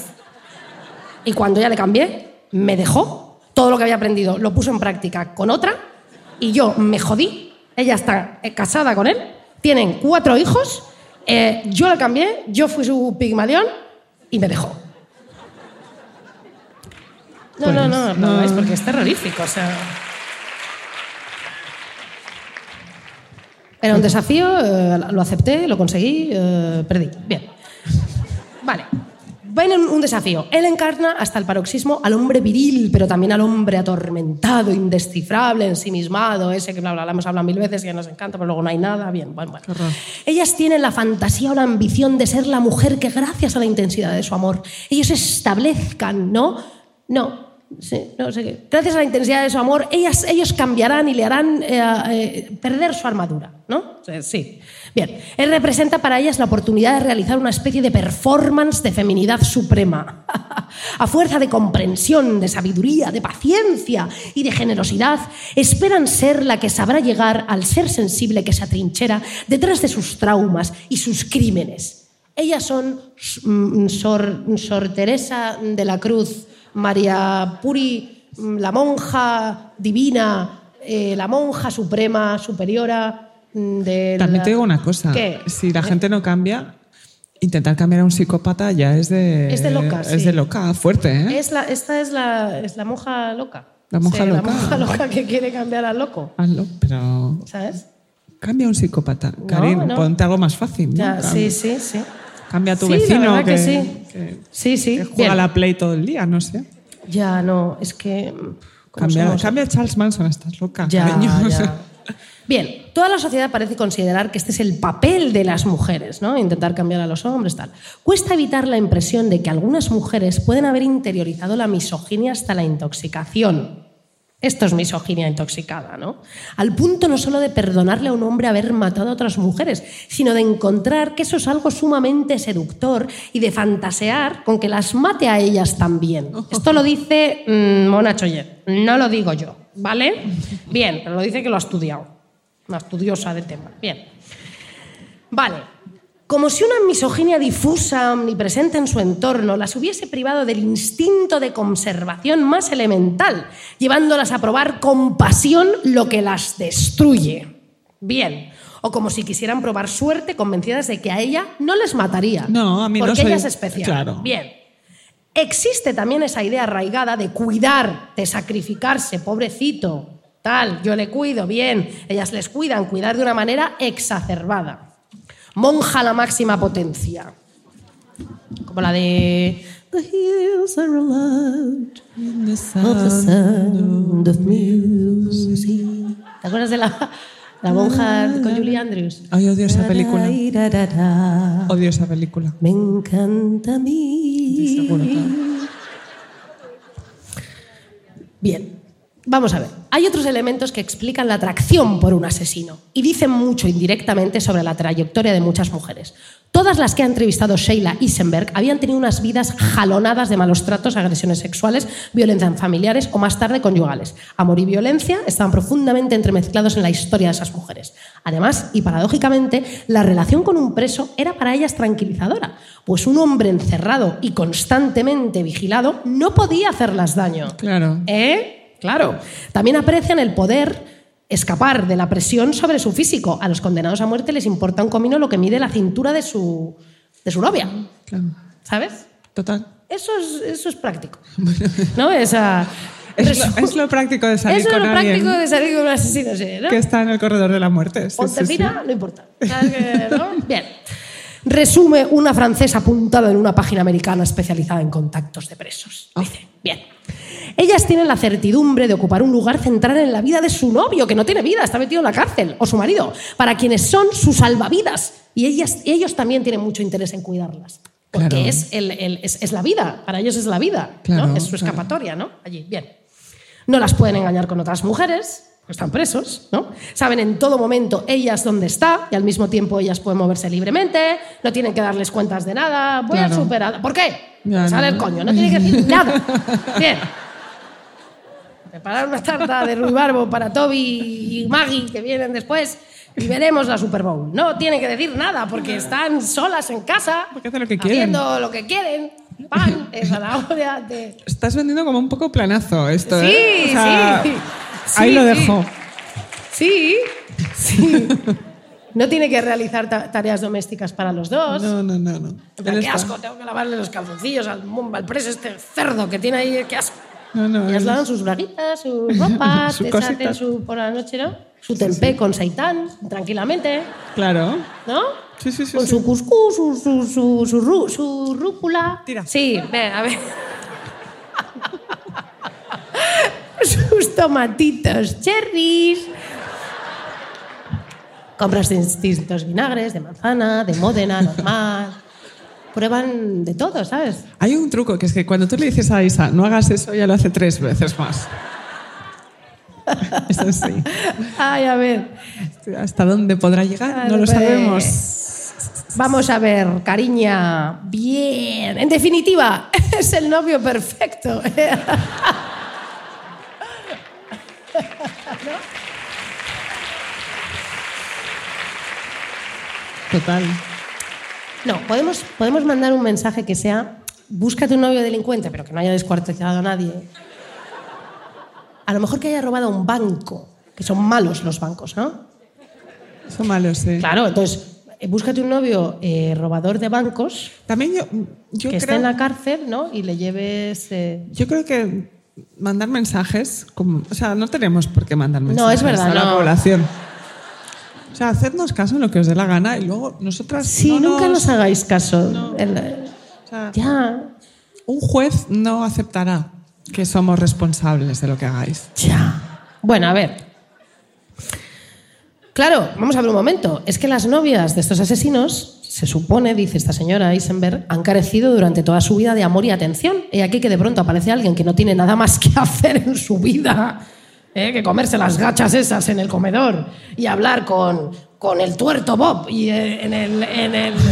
Y cuando ya le cambié, me dejó. Todo lo que había aprendido lo puso en práctica con otra y yo me jodí. Ella está eh, casada con él, tienen cuatro hijos. Eh, yo la cambié, yo fui su pigmalión y me dejó. No, no, no, no, no. es porque es terrorífico, o sea. Era un desafío, eh, lo acepté, lo conseguí, eh, perdí. Bien. Vale. Ven un, un desafío. Él encarna hasta el paroxismo al hombre viril, pero también al hombre atormentado, indescifrable, ensimismado, ese que bla, bla, bla, hemos hablado mil veces, que nos encanta, pero luego no hay nada. Bien, bueno, bueno. Ellas tienen la fantasía o la ambición de ser la mujer que, gracias a la intensidad de su amor, ellos establezcan, ¿no? No. Sí, no sé qué. Gracias a la intensidad de su amor, ellas, ellos cambiarán y le harán eh, eh, perder su armadura, ¿no? Sí. Bien. Él representa para ellas la oportunidad de realizar una especie de performance de feminidad suprema. a fuerza de comprensión, de sabiduría, de paciencia y de generosidad, esperan ser la que sabrá llegar al ser sensible que se atrinchera detrás de sus traumas y sus crímenes. Ellas son mm, Sor, Teresa de la Cruz, María Puri, mm, la monja divina, eh, la monja suprema, superiora de... También la- te digo una cosa. ¿Qué? Si la gente no cambia, intentar cambiar a un psicópata ya es de... Es de loca, Es sí. de loca, fuerte, ¿eh? Es la, esta es la, es la monja loca. La monja Sí, loca. La monja loca que quiere cambiar al loco, pero ¿sabes? cambia a un psicópata. Karim, no. ponte algo más fácil. sí, sí, sí. Cambia a tu Sí, la vecino verdad que, que sí. que- Sí, sí. que juega bien. a la Play todo el día, no sé. Ya, no, es que... mm, ¿cómo Cambia, cambia a Charles Manson, estás loca. Ya, ya. Bien, toda la sociedad parece considerar que este es el papel de las mujeres, ¿no? Intentar cambiar a los hombres, tal. Cuesta evitar la impresión de que algunas mujeres pueden haber interiorizado la misoginia hasta la intoxicación. Esto es misoginia intoxicada, ¿no? Al punto no solo de perdonarle a un hombre haber matado a otras mujeres, sino de encontrar que eso es algo sumamente seductor y de fantasear con que las mate a ellas también. Esto lo dice mm, Mona Choyer, no lo digo yo, ¿vale? Bien, pero lo dice que lo ha estudiado, una estudiosa del tema. Bien. Vale. Como si una misoginia difusa, omnipresente en su entorno, las hubiese privado del instinto de conservación más elemental, llevándolas a probar con pasión lo que las destruye. Bien. O como si quisieran probar suerte convencidas de que a ella no les mataría. No, a mí no Porque soy- ella es especial. claro. Bien. Existe también esa idea arraigada de cuidar, de sacrificarse, pobrecito, tal, yo le cuido, bien, ellas les cuidan, cuidar de una manera exacerbada. Monja a la máxima potencia. Como la de... The hills are alive the sound of music. ¿Te acuerdas de la, la monja con Julie Andrews? Ay, odio esa película. Odio esa película. Me encanta a mí. Bien, vamos a ver. Hay otros elementos que explican la atracción por un asesino y dicen mucho indirectamente sobre la trayectoria de muchas mujeres. Todas las que ha entrevistado Sheila Isenberg habían tenido unas vidas jalonadas de malos tratos, agresiones sexuales, violencia en familiares o más tarde conyugales. Amor y violencia estaban profundamente entremezclados en la historia de esas mujeres. Además, y paradójicamente, la relación con un preso era para ellas tranquilizadora, pues un hombre encerrado y constantemente vigilado no podía hacerlas daño. Claro. ¿Eh? Claro. También aprecian el poder escapar de la presión sobre su físico. A los condenados a muerte les importa un comino lo que mide la cintura de su, de su novia. Claro. ¿Sabes? Total. Eso es, eso es práctico. ¿No? Esa, Es lo, es lo práctico de salir eso es con lo alguien práctico de salir con un asesino, sí, ¿no? que está en el corredor de la muerte. Sí, sí, sí. Pontepina, no importa. ¿Sabes que, no? Bien. Resume una francesa apuntada en una página americana especializada en contactos de presos. Dice, bien. Ellas tienen la certidumbre de ocupar un lugar central en la vida de su novio, que no tiene vida, está metido en la cárcel, o su marido, para quienes son sus salvavidas. Y ellas, ellos también tienen mucho interés en cuidarlas. Porque Claro. es, el- el- es, es la vida, para ellos es la vida, es su claro. escapatoria, ¿no? Allí, bien. No las pueden engañar con otras mujeres, están presos, ¿no? Saben en todo momento ellas dónde está y al mismo tiempo ellas pueden moverse libremente, no tienen que darles cuentas de nada. Voy Claro. a superar. ¿Por qué? Ya, Sale no. el coño, no tiene que decir nada. Bien. Preparar una tarta de ruibarbo para Toby y Maggie que vienen después y veremos la Super Bowl. No tienen que decir nada porque están solas en casa Porque hacen lo que quieren. haciendo lo que quieren. Pan, de zanahoria, de... Estás vendiendo como un poco planazo esto, Sí, ¿eh? O sea, sí. Ahí Sí, lo sí. dejo. Sí, sí. No tiene que realizar ta- tareas domésticas para los dos. No, no, no. no. Él qué está- asco, tengo que lavarle los calzoncillos al, al preso este cerdo que tiene ahí, qué asco. No, no, Ellas lavan sus braguitas, sus ropas, Su te su por la noche, ¿no? Su tempé con seitán, tranquilamente, Claro. ¿no? Sí, sí, sí. Con sí. su cuscús, su, su, su, su, su rúcula. Tira. Sí, ven, a ver. Sus tomatitos cherries. Compras distintos vinagres, de manzana, de módena, normal. Prueban de todo, ¿sabes? Hay un truco que es que cuando tú le dices a Isa, no hagas eso, ya lo hace tres veces más. Eso sí. Ay, a ver. ¿Hasta dónde podrá llegar? No lo pues, sabemos. Vamos a ver, cariña. Bien. En definitiva, es el novio perfecto. Total. No, podemos, podemos mandar un mensaje que sea, búscate un novio delincuente, pero que no haya descuartizado a nadie. A lo mejor que haya robado un banco, que son malos los bancos, ¿no? Son malos, sí. Claro, entonces, eh, búscate un novio eh, robador de bancos También yo, yo que esté creo, en la cárcel, ¿no? Y le lleves... eh, yo creo que mandar mensajes, como- o sea, no tenemos por qué mandar mensajes No, es verdad, a la no. población. O sea, hacednos caso en lo que os dé la gana y luego nosotras Sí, no nunca nos hagáis caso. No. El- o sea, ya, un juez no aceptará que somos responsables de lo que hagáis. ya. Bueno, a ver. Claro, vamos a ver un momento. Es que las novias de estos asesinos, se supone, dice esta señora Eisenberg, han carecido durante toda su vida de amor y atención. Y aquí que de pronto aparece alguien que no tiene nada más que hacer en su vida ¿eh? que comerse las gachas esas en el comedor y hablar con, con el tuerto Bob y eh, en el... En el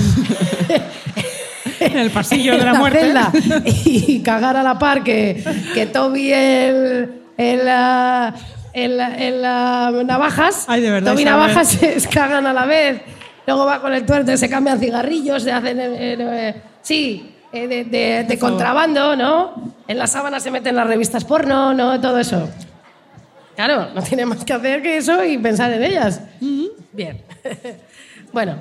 En el pasillo en de la muerte. celda y cagar a la par que, que Toby el, el, ah, el, el, ah, Navajas. Ay, de verdad, Toby. Navajas se cagan a la vez. Luego va con el tuerto, se cambian cigarrillos, se hacen. eh, eh, sí, eh, de, de- de contrabando, ¿no? En las sábanas se meten las revistas porno, ¿no? Todo eso. Claro, no tiene más que hacer que eso y pensar en ellas. Bien. bueno.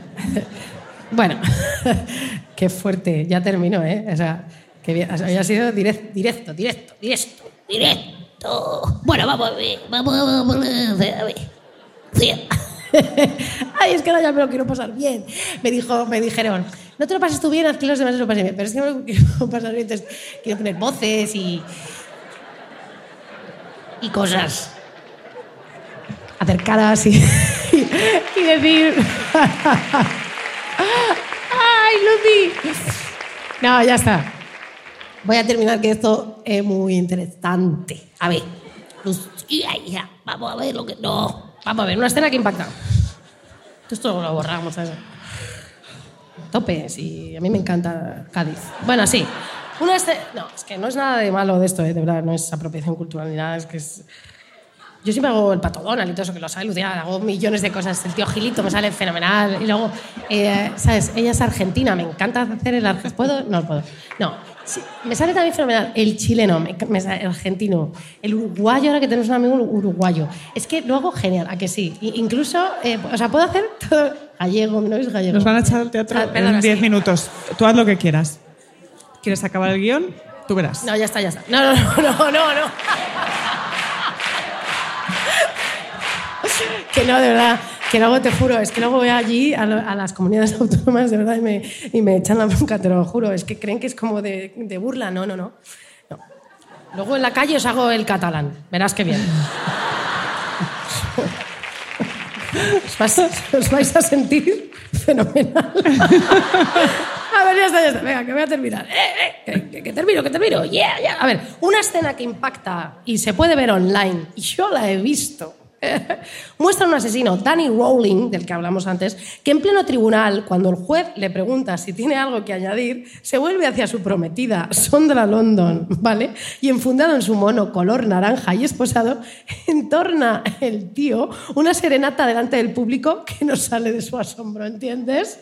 bueno. Qué fuerte. Ya terminó, ¿eh? O sea, que bien. O sea, había sido direct- directo, directo, directo, directo. Bueno, vamos a ver. Vamos a ver. A ver. Sí. Ay, es que ahora ya me lo quiero pasar bien. Me, dijo, me dijeron, no te lo pases tú bien, haz que los demás se lo pasen bien. Pero es que me lo quiero pasar bien, entonces quiero poner voces y, y cosas. Hacer caras y, y decir... ¡Ay, Lucy! No, ya está. Voy a terminar que esto es muy interesante. A ver. Lucía, vamos a ver lo que... No, vamos a ver, una escena que impacta. Esto lo borramos, ¿sabes? Tope, sí, a mí me encanta Cádiz. Bueno, sí. Una escena... No, es que no es nada de malo de esto, ¿eh? de verdad, no es apropiación cultural ni nada, es que es... Yo siempre hago el pato Donald y todo eso, que lo sabe Lucía, hago millones de cosas. El tío Gilito me sale fenomenal. Y luego, eh, ¿sabes? Ella es argentina, me encanta hacer el argentino. ¿Puedo? No puedo. No. Sí, me sale también fenomenal el chileno, me- me sale el argentino, el uruguayo, ahora que tenemos un amigo uruguayo. Es que lo hago genial, ¿a que sí? I- incluso, eh, o sea, puedo hacer todo gallego, novio es gallego. Nos van a echar al teatro Ah, perdona, en 10 sí. minutos. Tú haz lo que quieras. ¿Quieres acabar el guion? Tú verás. No, ya está, ya está. No, no, no, no, no, no. Que no, de verdad. Que luego te juro, es que luego voy allí a, lo- a las comunidades autónomas, de verdad, y me, y me echan la bronca, te lo juro. Es que creen que es como de, de burla. No, no, no, no. Luego en la calle os hago el catalán. Verás qué bien. Os vais, os vais a sentir fenomenal. A ver, ya está, ya está. Venga, que voy a terminar. Eh, eh, que, que- termino, que termino. Yeah, yeah. A ver, una escena que impacta y se puede ver online, y yo la he visto. Muestra a un asesino, Danny Rowling, del que hablamos antes, que en pleno tribunal, cuando el juez le pregunta si tiene algo que añadir, se vuelve hacia su prometida, Sondra London, ¿vale? Y enfundado en su mono color naranja y esposado, entorna el tío una serenata delante del público que no sale de su asombro, ¿entiendes?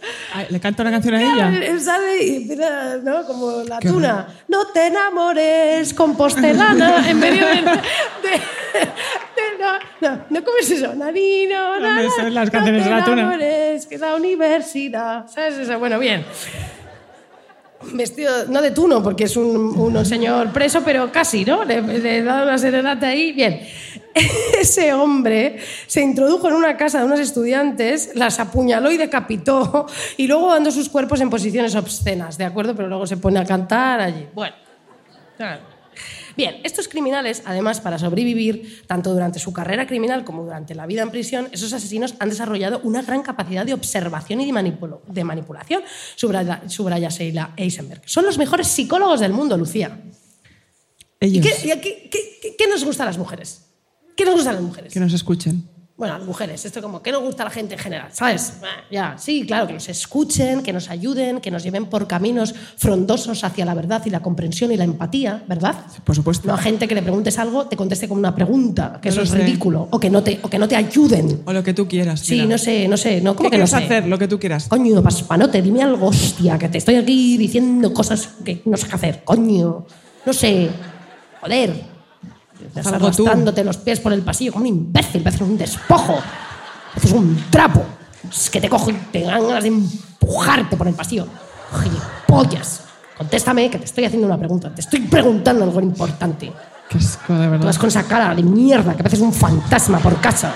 ¿Le canta una canción a ella? él sale y empieza, ¿no? Como la tuna. No te enamores, compostelana, en medio de... de- de- no, no, no, ¿cómo es eso? Nanino, No me sé las canciones no de la tuna. que la universidad. ¿Sabes eso? Bueno, bien. Vestido, no de tuno, porque es un, un señor preso, pero casi, ¿no? Le, le da una serenata ahí. Bien. Ese hombre se introdujo en una casa de unos estudiantes, las apuñaló y decapitó, y luego dando sus cuerpos en posiciones obscenas, ¿de acuerdo? Pero luego se pone a cantar allí. Bueno. claro. Bien, estos criminales, además, para sobrevivir, tanto durante su carrera criminal como durante la vida en prisión, esos asesinos han desarrollado una gran capacidad de observación y de, manipulo- de manipulación, subraya, subraya Sheila Eisenberg. Son los mejores psicólogos del mundo, Lucía. ¿Y Ellos. qué, y a qué- qué- qué- qué nos gusta a las mujeres? ¿Qué nos gusta a las mujeres? Que nos escuchen. Bueno, las mujeres, esto como, ¿qué nos gusta a la gente en general? ¿Sabes? Ya, sí, claro, que nos escuchen, que nos ayuden, que nos lleven por caminos frondosos hacia la verdad y la comprensión y la empatía, ¿verdad? Por supuesto. No a gente que le preguntes algo, te conteste con una pregunta, que No eso es sé. ridículo, o que no te, o que no te ayuden. O lo que tú quieras. Sí, mira. no sé, no sé, no, ¿Qué ¿cómo que no sé? hacer? Lo que tú quieras. Coño, paspanote, dime algo, hostia, que te estoy aquí diciendo cosas que no sé qué hacer. Coño, no sé. Joder. Estás tú. arrastrándote los pies por el pasillo como un imbécil, pareces un despojo. Pareces un trapo. Es que te cojo y te dan ganas de empujarte por el pasillo. Gilipollas. Contéstame que te estoy haciendo una pregunta. Te estoy preguntando algo importante. Qué asco, de Tú verdad. vas con esa cara de mierda que pareces un fantasma por casa.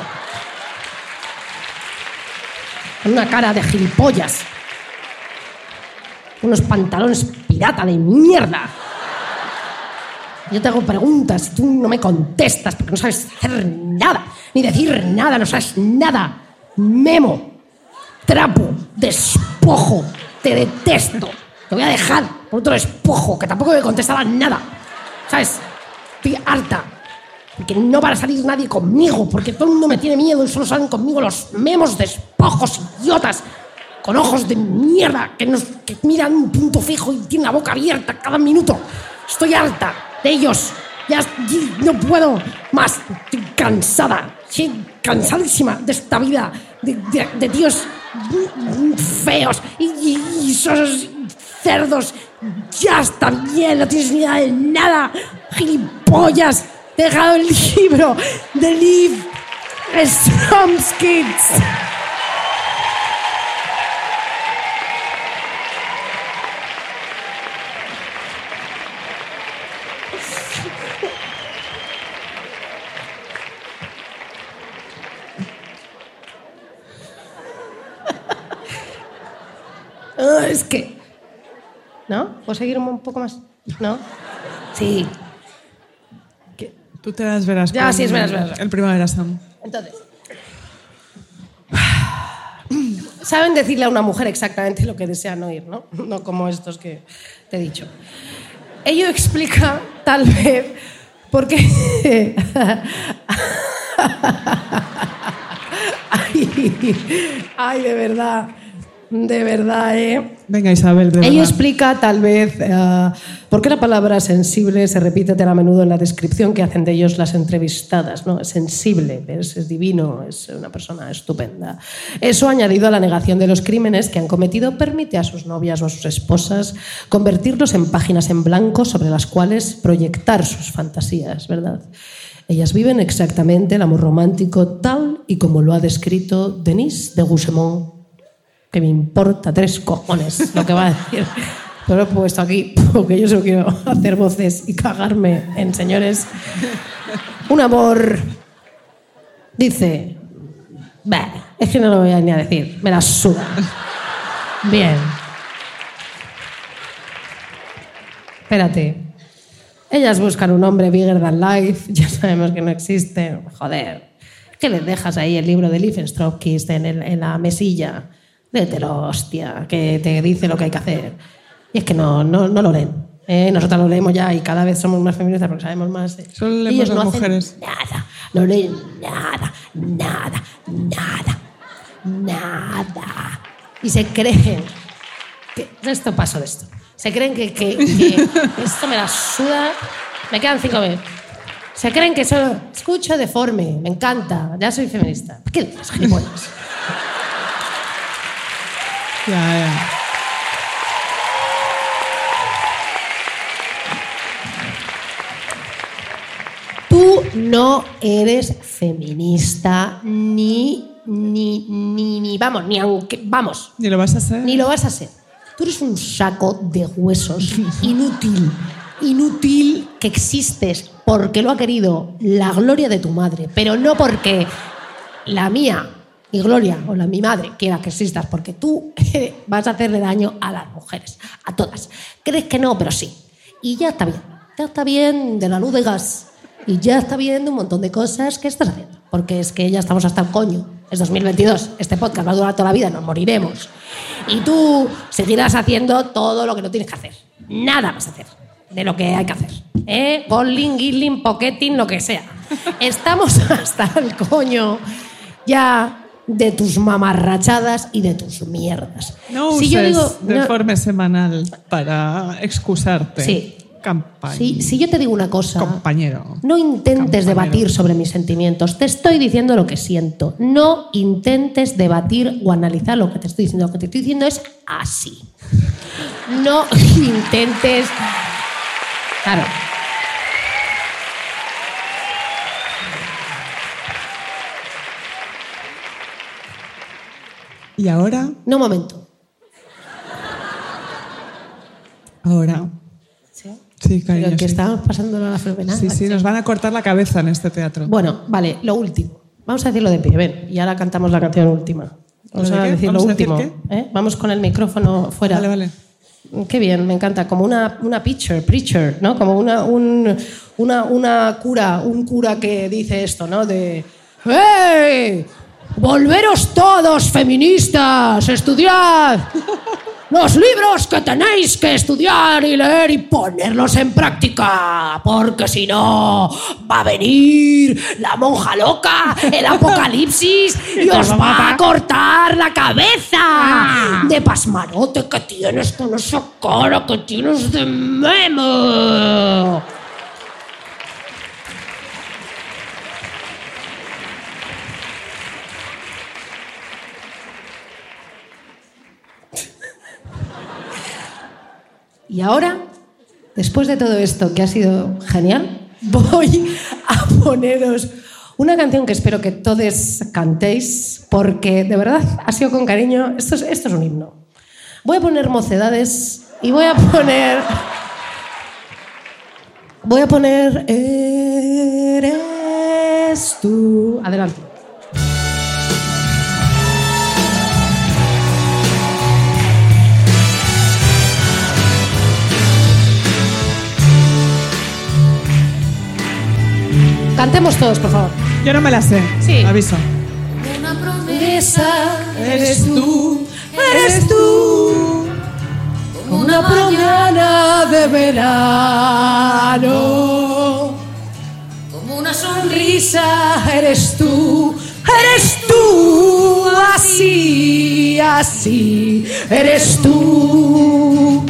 Con una cara de gilipollas. Unos pantalones pirata de mierda. Yo te hago preguntas y tú no me contestas porque no sabes hacer nada, ni decir nada, no sabes nada. Memo, trapo, despojo, te detesto. Te voy a dejar por otro despojo que tampoco me contestaba nada. ¿Sabes? Estoy harta. Porque no va a salir nadie conmigo, porque todo el mundo me tiene miedo y solo salen conmigo los memos despojos idiotas con ojos de mierda que, nos, que miran un punto fijo y tienen la boca abierta cada minuto. Estoy harta de ellos. Ya no puedo más. Estoy cansada. Estoy cansadísima de esta vida de, de- tíos feos y, y- y cerdos. Ya está bien, no tienes ni idea de nada. Gilipollas. He dejado el libro de Liv Stromskits. Ah, es que. ¿No? ¿Puedo seguir un poco más? ¿No? Sí. Tú te las verás. Ya, sí, es verdad, es verdad. El Primavera Sound. Entonces. Saben decirle a una mujer exactamente lo que desean oír, ¿no? No como estos que te he dicho. Ello explica, tal vez, por qué. ay, ay, de verdad. De verdad, ¿eh? Venga, Isabel, de verdad. explica tal vez eh, por qué la palabra sensible se repite tan a menudo en la descripción que hacen de ellos las entrevistadas. ¿no? Es sensible, es, es divino, es una persona estupenda. Eso añadido a la negación de los crímenes que han cometido permite a sus novias o a sus esposas convertirlos en páginas en blanco sobre las cuales proyectar sus fantasías, ¿verdad? Ellas viven exactamente el amor romántico tal y como lo ha descrito Denise de Gousemont que me importa tres cojones lo que va a decir. Pero lo he puesto aquí porque yo solo quiero hacer voces y cagarme en señores. Un amor. Dice. Es que no lo voy a ni a decir. Me la suda. Bien. Espérate. Ellas buscan un hombre bigger than life. Ya sabemos que no existe. Joder. ¿Qué les dejas ahí el libro de Liefenstrauss en, en la mesilla? Léetelo, hostia, que te dice lo que hay que hacer. Y es que no, no, no lo leen. ¿eh? Nosotras lo leemos ya y cada vez somos más feministas porque sabemos más. ¿eh? Solo leemos las no hacen mujeres. Nada, no leen nada, nada, nada, nada. Y se creen que esto paso de esto. Se creen que, que- que esto me la suda. Me quedan cinco minutos. Se creen que solo escucho deforme, me encanta, ya soy feminista. ¿Qué dices, gilipollas? Tú no eres feminista ni, ni, ni, ni, vamos, ni aunque, vamos, Ni lo vas a hacer. ni lo vas a ser. Tú eres un saco de huesos inútil, inútil que existes porque lo ha querido la gloria de tu madre, pero no porque la mía y Gloria o la mi madre quiera que existas, porque tú vas a hacerle daño a las mujeres, a todas. Crees que no, pero sí. Y ya está bien. Ya está bien de la luz de gas. Y ya está bien de un montón de cosas que estás haciendo. Porque es que ya estamos hasta el coño. Es 2022. Este podcast va a durar toda la vida, nos moriremos. Y tú seguirás haciendo todo lo que no tienes que hacer. Nada vas a hacer de lo que hay que hacer. ¿Eh? Golding, Gilling, Pocketing, lo que sea. Estamos hasta el coño ya de tus mamarrachadas y de tus mierdas. No si uses yo digo, no- deforme semanal para excusarte. Sí. Si, si yo te digo una cosa, Compañero. no intentes Compañero. debatir sobre mis sentimientos. Te estoy diciendo lo que siento. No intentes debatir o analizar lo que te estoy diciendo. Lo que te estoy diciendo es así. No intentes. Claro. Y ahora, No, momento. ahora. ¿Sí? Sí, cariño. Pero que sí. estábamos pasando la fenomenal. Sí, sí, nos van a cortar la cabeza en este teatro. Bueno, vale, lo último. Vamos a decirlo de pie, ven. Y ahora cantamos la canción última. Vamos ¿Lo de a decir ¿Vamos lo a decir último. ¿eh? Vamos con el micrófono fuera. Vale, vale. Qué bien, me encanta. Como una, una preacher, preacher, ¿no? Como una, un, una, una cura, un cura que dice esto, ¿no? De. ¡Hey! ¡Volveros todos, feministas! ¡Estudiad! Los libros que tenéis que estudiar y leer y ponerlos en práctica, porque si no va a venir la monja loca, el apocalipsis y os va a cortar la cabeza de pasmarote que tienes con esa cara que tienes de memo. Y ahora, después de todo esto que ha sido genial, voy a poneros una canción que espero que todos cantéis, porque de verdad ha sido con cariño. Esto es, esto es un himno. Voy a poner mocedades y voy a poner. Voy a poner. Eres tú. Adelante. cantemos todos, por favor. Yo no me la sé. Sí. Aviso. Una promesa eres tú, eres tú. Como Una mañana de verano. Como una sonrisa eres tú, eres tú. Así, así, eres tú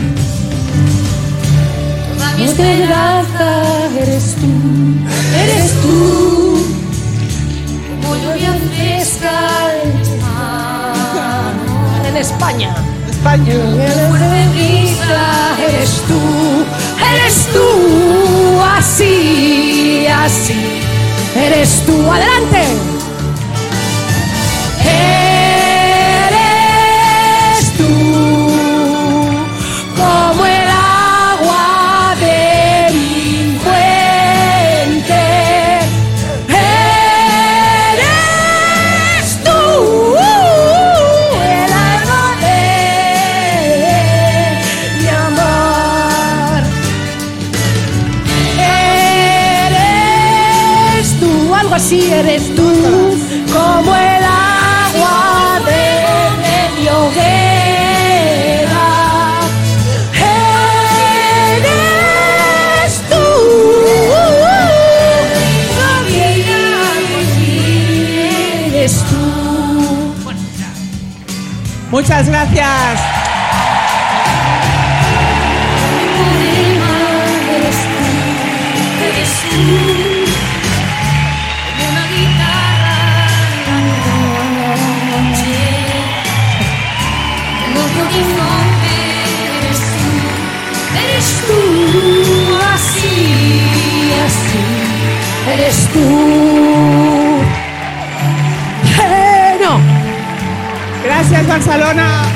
mi esperanza eres tú, eres tú, como lluvia fresca en mar. En España. España. En eres tú, eres tú, así, así, eres tú. Adelante. Muchas gracias. Eres tú, así, así, eres tú. Gracias Barcelona.